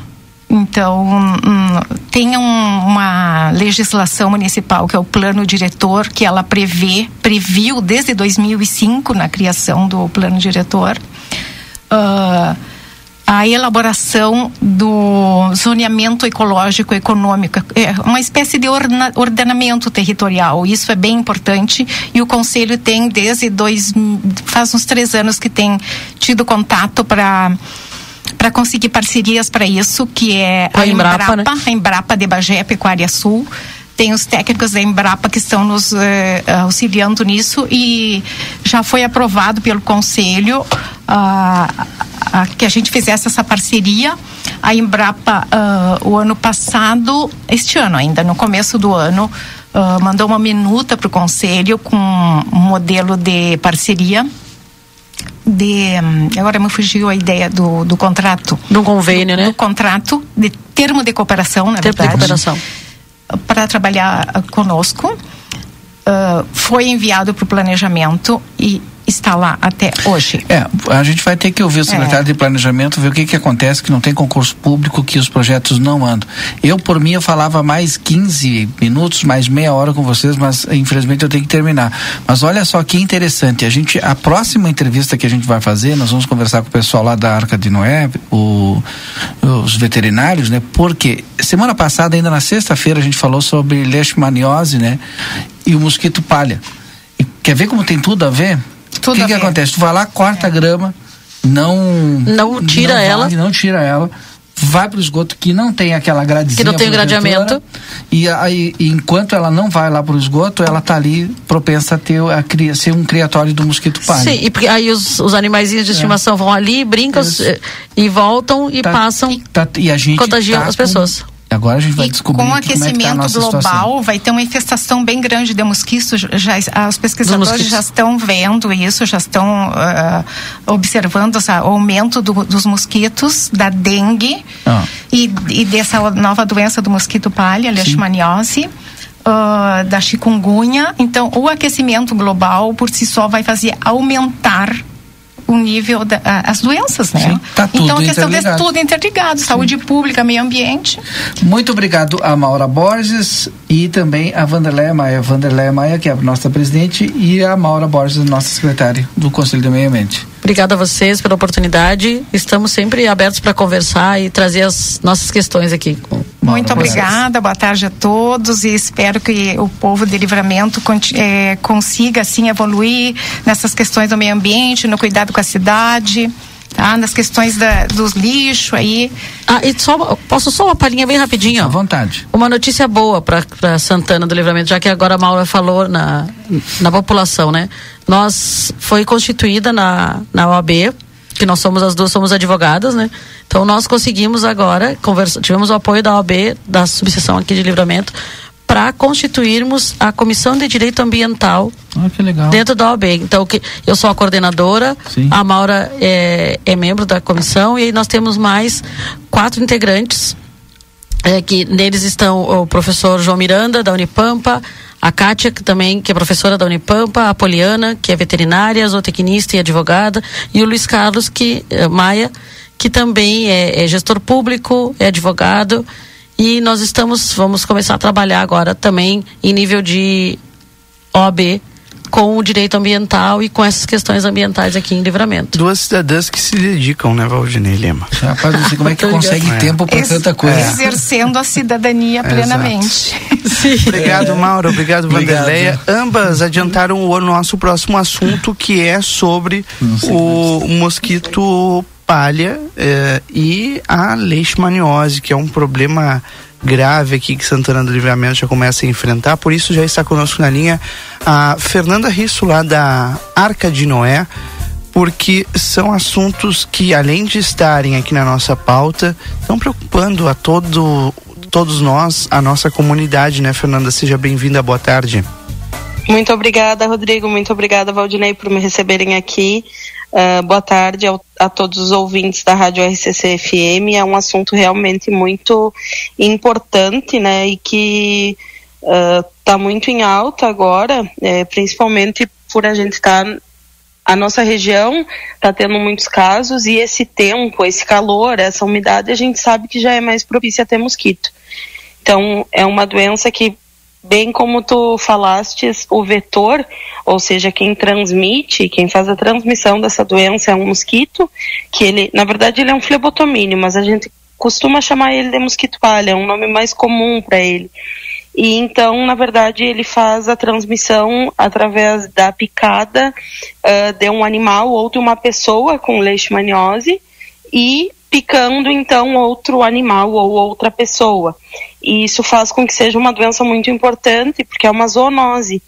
Speaker 24: Então, hum, tem um- uma legislação municipal que é o plano diretor que ela prevê, previu desde 2005 na criação do plano diretor. ah, a elaboração do zoneamento ecológico econômico, é uma espécie de ordenamento territorial. Isso é bem importante e o conselho tem desde dois, faz uns três anos que tem tido contato para para conseguir parcerias para isso, que é
Speaker 23: Com a Embrapa, né?
Speaker 24: a Embrapa de Bagé Pecuária Sul. Tem os técnicos da Embrapa que estão nos eh, auxiliando nisso e já foi aprovado pelo Conselho ah, ah, que a gente fizesse essa parceria. A Embrapa, ah, o ano passado, este ano ainda, no começo do ano, uh, mandou uma minuta para o conselho com um modelo de parceria de hum, agora me fugiu a ideia do, do contrato.
Speaker 23: Do convênio
Speaker 24: do,
Speaker 23: né?
Speaker 24: do contrato de termo de cooperação na
Speaker 23: termo
Speaker 24: verdade
Speaker 23: de cooperação.
Speaker 24: para trabalhar uh, conosco. Uh, foi enviado para o planejamento e está lá até hoje.
Speaker 3: É, a gente vai ter que ouvir o secretário é. de planejamento, ver o que que acontece, que não tem concurso público, que os projetos não andam. Eu, por mim, eu falava mais 15 minutos, mais meia hora com vocês, mas infelizmente eu tenho que terminar. Mas olha só que interessante, a gente, a próxima entrevista que a gente vai fazer, nós vamos conversar com o pessoal lá da Arca de Noé, o, os veterinários, né? Porque semana passada, ainda na sexta-feira, a gente falou sobre leishmaniose, né? E o mosquito palha. E quer ver como tem tudo a ver? O que, que acontece? Tu vai lá, corta é. a grama, não.
Speaker 23: Não tira
Speaker 3: não
Speaker 23: ela.
Speaker 3: Vai, não tira ela. Vai pro esgoto que não tem aquela gradezinha.
Speaker 23: Que não tem gradeamento.
Speaker 3: E aí, enquanto ela não vai lá pro esgoto, ela tá ali propensa a ter a, a ser um criatório do mosquito palha.
Speaker 23: Sim, e aí os, os animaizinhos de é. estimação vão ali, brincam Isso. e voltam e
Speaker 3: tá,
Speaker 23: passam.
Speaker 3: Tá, e a gente
Speaker 23: contagiam
Speaker 3: tá
Speaker 23: as pessoas.
Speaker 3: Agora a gente vai descobrir
Speaker 24: com o
Speaker 3: aquecimento
Speaker 24: é tá global
Speaker 3: situação.
Speaker 24: vai ter uma infestação bem grande de mosquitos. Já, os pesquisadores já estão vendo isso, já estão uh, observando esse aumento do, dos mosquitos, da dengue ah. e, e, dessa nova doença do mosquito palha, leishmaniose. Uh, da chikungunya. Então, o aquecimento global por si só vai fazer aumentar o nível das da, doenças, né?
Speaker 3: Sim, tá tudo
Speaker 24: então a questão é tudo interligado, Sim. saúde pública, meio ambiente.
Speaker 3: Muito obrigado a Maura Borges e também a Vanderleia Maia. Vanderleia Maia, que é a nossa presidente, e a Maura Borges, nossa secretária do Conselho do Meio Ambiente.
Speaker 23: Obrigada a vocês pela oportunidade. Estamos sempre abertos para conversar e trazer as nossas questões aqui.
Speaker 24: Muito obrigada, boa tarde a todos e espero que o povo de Livramento é, consiga assim evoluir nessas questões do meio ambiente, no cuidado com a cidade. Tá, nas questões da, dos lixos aí.
Speaker 23: Ah, e só, posso só uma palhinha bem rapidinho? À
Speaker 3: vontade.
Speaker 23: Uma notícia boa para Santana do Livramento, já que agora a Maura falou na, na população, né? Nós, foi constituída na, na OAB, que nós somos as duas, somos advogadas, né? Então nós conseguimos agora, conversa, tivemos o apoio da OAB, da subseção aqui de livramento, para constituirmos a Comissão de Direito Ambiental
Speaker 3: ah,
Speaker 23: dentro da OAB. Então, que, eu sou a coordenadora, Sim. a Maura é, é, membro da comissão e nós temos mais quatro integrantes, é, que neles estão o professor João Miranda, da Unipampa, a Kátia, que também que é professora da Unipampa, a Poliana, que é veterinária, zootecnista e advogada, e o Luiz Carlos que, é, Maia, que também é, é gestor público, é advogado. E nós estamos, vamos começar a trabalhar agora também em nível de OAB com o direito ambiental e com essas questões ambientais aqui em Livramento.
Speaker 2: Duas cidadãs que se dedicam, né, Valdinei Lima?
Speaker 3: Rapaz, não sei como é que consegue é. tempo para tanta coisa.
Speaker 24: Exercendo a cidadania plenamente.
Speaker 2: obrigado, Mauro. Obrigado, Vanderleia. Ambas adiantaram o nosso próximo assunto, que é sobre o mosquito palha eh, e a leishmaniose, que é um problema grave aqui que Santana do Livramento já começa a enfrentar. Por isso já está conosco na linha a Fernanda Risso lá da Arca de Noé, porque são assuntos que além de estarem aqui na nossa pauta, estão preocupando a todo todos nós, a nossa comunidade, né, Fernanda? Seja bem-vinda, boa tarde.
Speaker 25: Muito obrigada, Rodrigo. Muito obrigada, Valdinei, por me receberem aqui. Uh, boa tarde ao, a todos os ouvintes da Rádio RCC FM. É um assunto realmente muito importante, né? E que está uh, muito em alta agora, é, principalmente por a gente estar. Tá, a nossa região está tendo muitos casos e esse tempo, esse calor, essa umidade, a gente sabe que já é mais propícia a ter mosquito. Então, é uma doença que bem como tu falastes, o vetor, ou seja, quem transmite, quem faz a transmissão dessa doença é um mosquito, que ele, na verdade, ele é um flebotomínio, mas a gente costuma chamar ele de mosquito palha, é um nome mais comum para ele. E então, na verdade, ele faz a transmissão através da picada uh, de um animal ou de uma pessoa com leishmaniose e picando então outro animal ou outra pessoa. E isso faz com que seja uma doença muito importante, porque é uma zoonose.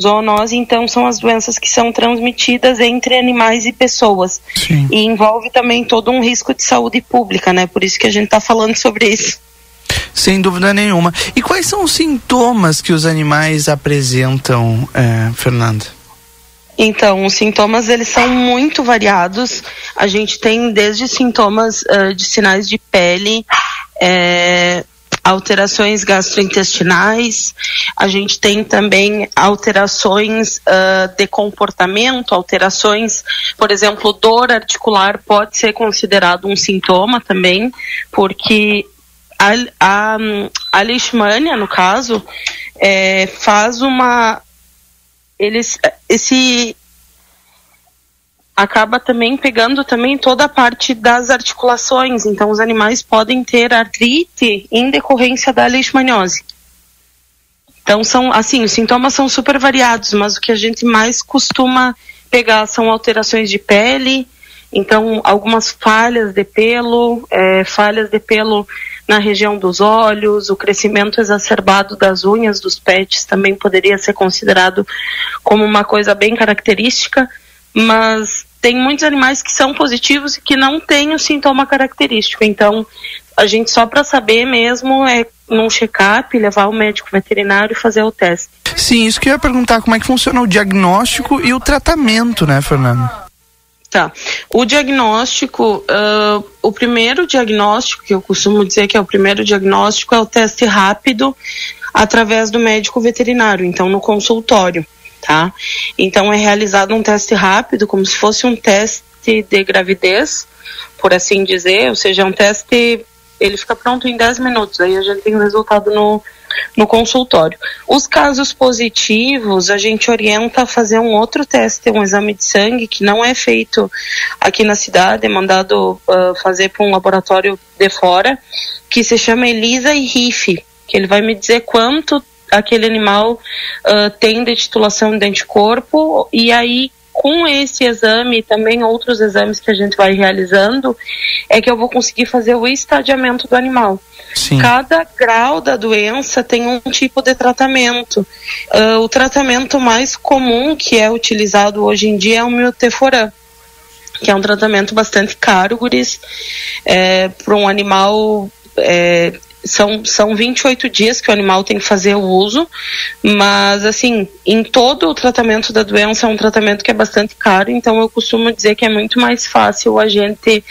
Speaker 25: Zoonose, então, são as doenças que são transmitidas entre animais e pessoas. Sim. E envolve também todo um risco de saúde pública, né? Por isso que a gente está falando sobre isso.
Speaker 2: Sem dúvida nenhuma. E quais são os sintomas que os animais apresentam, é, Fernanda?
Speaker 25: Então, os sintomas eles são muito variados. A gente tem desde sintomas uh, de sinais de pele, é, alterações gastrointestinais, a gente tem também alterações uh, de comportamento, alterações, por exemplo, dor articular pode ser considerado um sintoma também, porque a, a, a leishmania, no caso, é, faz uma eles esse acaba também pegando também toda a parte das articulações. Então, os animais podem ter artrite em decorrência da leishmaniose. Então, são assim, os sintomas são super variados, mas o que a gente mais costuma pegar são alterações de pele, então algumas falhas de pelo, é, falhas de pelo na região dos olhos, o crescimento exacerbado das unhas dos pets também poderia ser considerado como uma coisa bem característica, mas tem muitos animais que são positivos e que não têm o sintoma característico. Então, a gente só para saber mesmo é num check-up, levar o médico veterinário e fazer o teste.
Speaker 2: Sim, isso que eu ia perguntar, como é que funciona o diagnóstico e o tratamento, né, Fernando?
Speaker 25: Tá. O diagnóstico, uh, o primeiro diagnóstico, que eu costumo dizer que é o primeiro diagnóstico, é o teste rápido através do médico veterinário, então no consultório, tá? Então é realizado um teste rápido, como se fosse um teste de gravidez, por assim dizer, ou seja, um teste, ele fica pronto em 10 minutos, aí a gente tem o resultado no, no consultório. Os casos positivos, a gente orienta a fazer um outro teste, um exame de sangue, que não é feito aqui na cidade, é mandado uh, fazer para um laboratório de fora, que se chama ELISA e RIF, que ele vai me dizer quanto aquele animal uh, tem de titulação de anticorpo, e aí com esse exame e também outros exames que a gente vai realizando, é que eu vou conseguir fazer o estadiamento do animal. Sim. Cada grau da doença tem um tipo de tratamento. Uh, o tratamento mais comum que é utilizado hoje em dia é o mioteforam que é um tratamento bastante caro, guris, é, para um animal é, são, são 28 dias que o animal tem que fazer o uso, mas assim, em todo o tratamento da doença é um tratamento que é bastante caro, então eu costumo dizer que é muito mais fácil a gente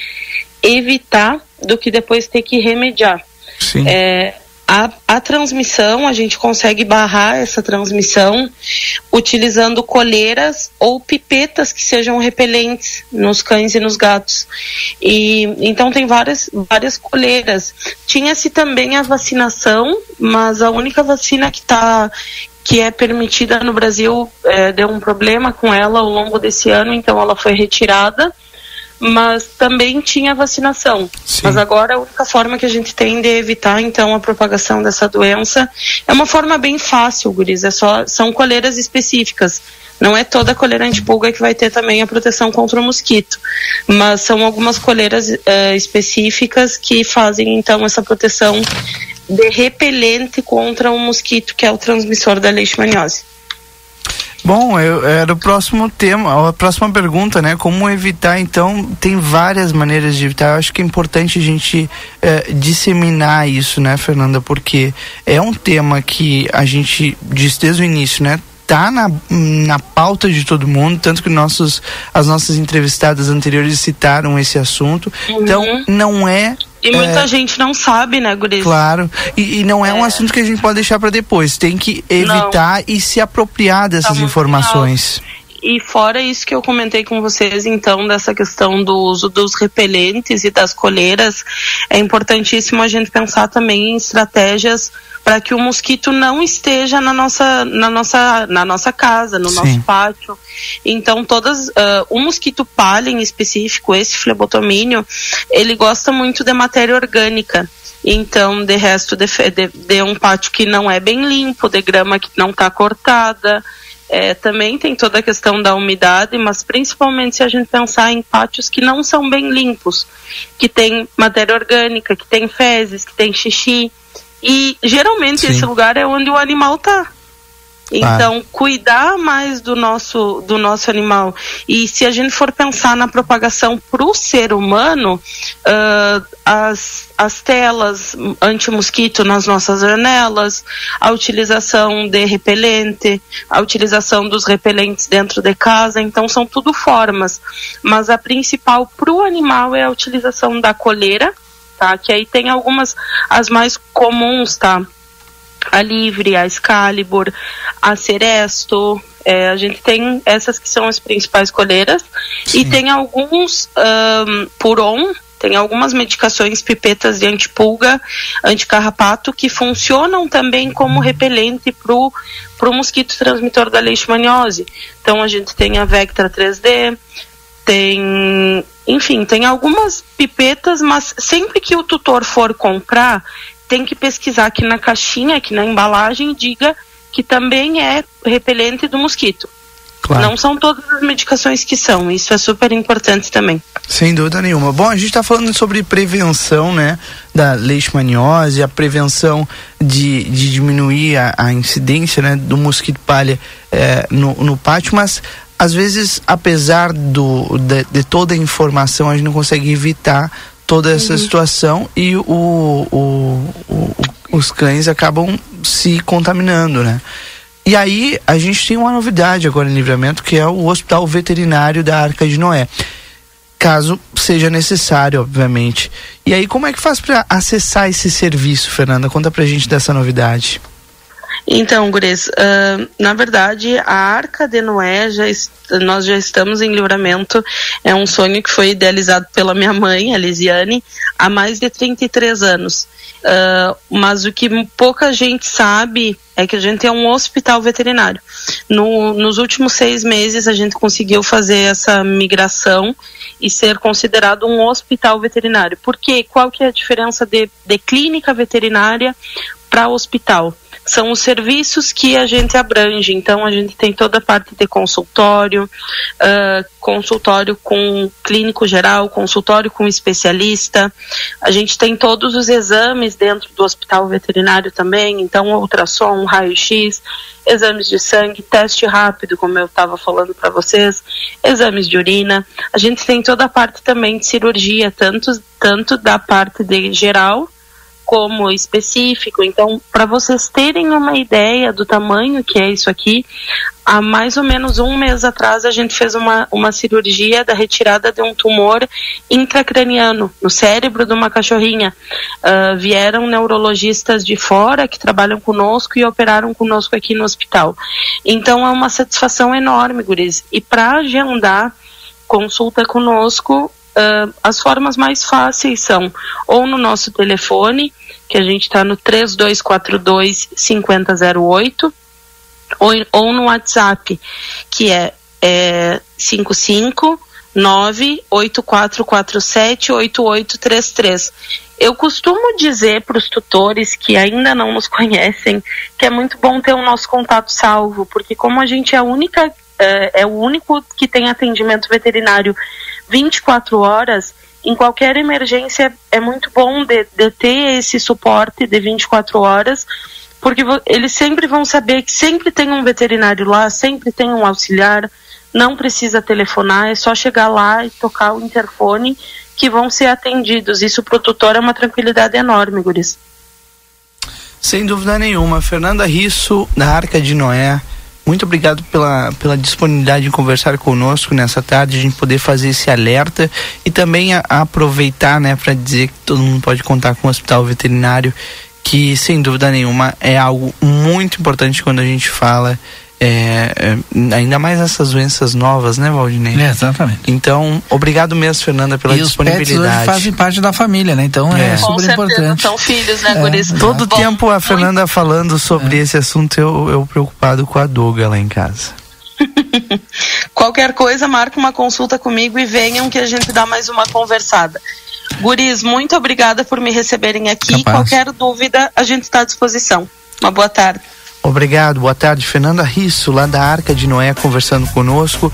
Speaker 25: evitar do que depois ter que remediar.
Speaker 2: Sim.
Speaker 25: É, a, a transmissão, a gente consegue barrar essa transmissão utilizando coleiras ou pipetas que sejam repelentes nos cães e nos gatos. E então tem várias, várias coleiras. Tinha-se também a vacinação, mas a única vacina que está que é permitida no Brasil é, deu um problema com ela ao longo desse ano, então ela foi retirada mas também tinha vacinação. Sim. Mas agora a única forma que a gente tem de evitar então a propagação dessa doença é uma forma bem fácil, guris, é só são coleiras específicas. Não é toda coleira antipulga que vai ter também a proteção contra o mosquito, mas são algumas coleiras uh, específicas que fazem então essa proteção de repelente contra o mosquito que é o transmissor da leishmaniose.
Speaker 2: Bom, eu, era o próximo tema, a próxima pergunta, né? Como evitar, então, tem várias maneiras de evitar. Eu acho que é importante a gente é, disseminar isso, né, Fernanda? Porque é um tema que a gente disse desde o início, né? Tá na, na pauta de todo mundo, tanto que nossos, as nossas entrevistadas anteriores citaram esse assunto. Uhum. Então, não é
Speaker 25: e muita é, gente não sabe, né, Guriz?
Speaker 2: Claro. E, e não é, é, um assunto que a gente pode deixar para depois. Tem que evitar não. e se apropriar dessas tá informações.
Speaker 25: E fora isso que eu comentei com vocês, então, dessa questão do uso dos repelentes e das coleiras, é importantíssimo a gente pensar também em estratégias para que o mosquito não esteja na nossa, na nossa, na nossa casa, no Sim. nosso pátio. Então, todas, uh, o mosquito palha em específico, esse flebotomínio, ele gosta muito de matéria orgânica. Então, de resto, de, de, de um pátio que não é bem limpo, de grama que não está cortada, é, também tem toda a questão da umidade, mas principalmente se a gente pensar em pátios que não são bem limpos, que tem matéria orgânica, que tem fezes, que tem xixi. E geralmente Sim. esse lugar é onde o animal está. Então, cuidar mais do nosso, do nosso animal. E se a gente for pensar na propagação para o ser humano, uh, as, as telas anti-mosquito nas nossas janelas, a utilização de repelente, a utilização dos repelentes dentro de casa, então são tudo formas. Mas a principal para o animal é a utilização da coleira, tá? Que aí tem algumas, as mais comuns, tá? a Livre, a Excalibur, a Ceresto. É, a gente tem essas que são as principais coleiras Sim. e tem alguns um, Puron, tem algumas medicações pipetas de antipulga, anticarrapato que funcionam também como repelente para o mosquito transmissor da leishmaniose. Então a gente tem a Vectra 3D, tem, enfim, tem algumas pipetas, mas sempre que o tutor for comprar, tem que pesquisar aqui na caixinha, aqui na embalagem, diga que também é repelente do mosquito. Claro. Não são todas as medicações que são, isso é super importante também.
Speaker 2: Sem dúvida nenhuma. Bom, a gente está falando sobre prevenção, né, da leishmaniose, a prevenção de, de diminuir a, a incidência, né, do mosquito palha é, no, no pátio, mas às vezes, apesar do, de, de toda a informação, a gente não consegue evitar toda essa uhum. situação e o, o, o, os cães acabam se contaminando, né? E aí a gente tem uma novidade agora em livramento que é o hospital veterinário da Arca de Noé. Caso seja necessário, obviamente. E aí, como é que faz para acessar esse serviço, Fernanda? Conta pra gente dessa novidade.
Speaker 25: Então, Gures, uh, na verdade, a Arca de Noé, já nós já estamos em livramento. É um sonho que foi idealizado pela minha mãe, a Lisiane, há mais de 33 anos. Uh, mas o que pouca gente sabe é que a gente é um hospital veterinário. No, nos últimos seis meses, a gente conseguiu fazer essa migração e ser considerado um hospital veterinário. Por quê? Qual que é a diferença de, de clínica veterinária para hospital? São os serviços que a gente abrange. Então, a gente tem toda a parte de consultório, uh, consultório com clínico geral, consultório com especialista. A gente tem todos os exames dentro do hospital veterinário também. Então, ultrassom, raio-x, exames de sangue, teste rápido, como eu estava falando para vocês, exames de urina. A gente tem toda a parte também de cirurgia, tanto, tanto da parte de geral como específico. Então, para vocês terem uma ideia do tamanho que é isso aqui, há mais ou menos um mês atrás a gente fez uma, uma cirurgia da retirada de um tumor intracraniano no cérebro de uma cachorrinha. Uh, vieram neurologistas de fora que trabalham conosco e operaram conosco aqui no hospital. Então é uma satisfação enorme, Guris. E para agendar consulta conosco, uh, as formas mais fáceis são ou no nosso telefone, que a gente está no 3242 5008, ou, ou no WhatsApp, que é, é 55 8833. Eu costumo dizer para os tutores que ainda não nos conhecem que é muito bom ter o nosso contato salvo, porque como a gente é a única é, é o único que tem atendimento veterinário 24 horas, em qualquer emergência é muito bom de, de ter esse suporte de 24 horas, porque eles sempre vão saber que sempre tem um veterinário lá, sempre tem um auxiliar, não precisa telefonar, é só chegar lá e tocar o interfone que vão ser atendidos. Isso para o tutor é uma tranquilidade enorme, Guris.
Speaker 2: Sem dúvida nenhuma. Fernanda Risso, da Arca de Noé, muito obrigado pela, pela disponibilidade em conversar conosco nessa tarde, a gente poder fazer esse alerta e também a, a aproveitar, né, para dizer que todo mundo pode contar com o hospital veterinário, que sem dúvida nenhuma é algo muito importante quando a gente fala é, é, ainda mais essas doenças novas, né, Valdinei?
Speaker 3: É, exatamente.
Speaker 2: Então, obrigado mesmo, Fernanda, pela
Speaker 3: e
Speaker 2: disponibilidade.
Speaker 3: Os pets fazem parte da família, né? Então é, é super importante.
Speaker 25: São filhos, né,
Speaker 2: é. Todo Bom, tempo a Fernanda muito... falando sobre é. esse assunto, eu, eu preocupado com a Doga lá em casa.
Speaker 25: Qualquer coisa, marca uma consulta comigo e venham que a gente dá mais uma conversada. Guris, muito obrigada por me receberem aqui. Capaz. Qualquer dúvida, a gente está à disposição. Uma boa tarde.
Speaker 2: Obrigado, boa tarde. Fernanda Risso, lá da Arca de Noé, conversando conosco.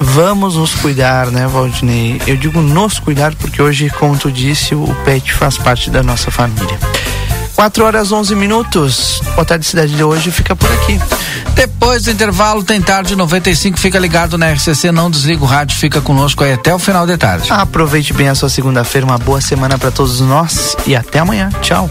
Speaker 2: Vamos nos cuidar, né, Valdinei? Eu digo nos cuidar porque hoje, como tu disse, o pet faz parte da nossa família. 4 horas 11 minutos. Boa tarde, cidade de hoje fica por aqui.
Speaker 3: Depois do intervalo, tem tarde 95. Fica ligado na RCC, não desliga o rádio, fica conosco aí até o final de tarde.
Speaker 2: Aproveite bem a sua segunda-feira, uma boa semana para todos nós e até amanhã. Tchau.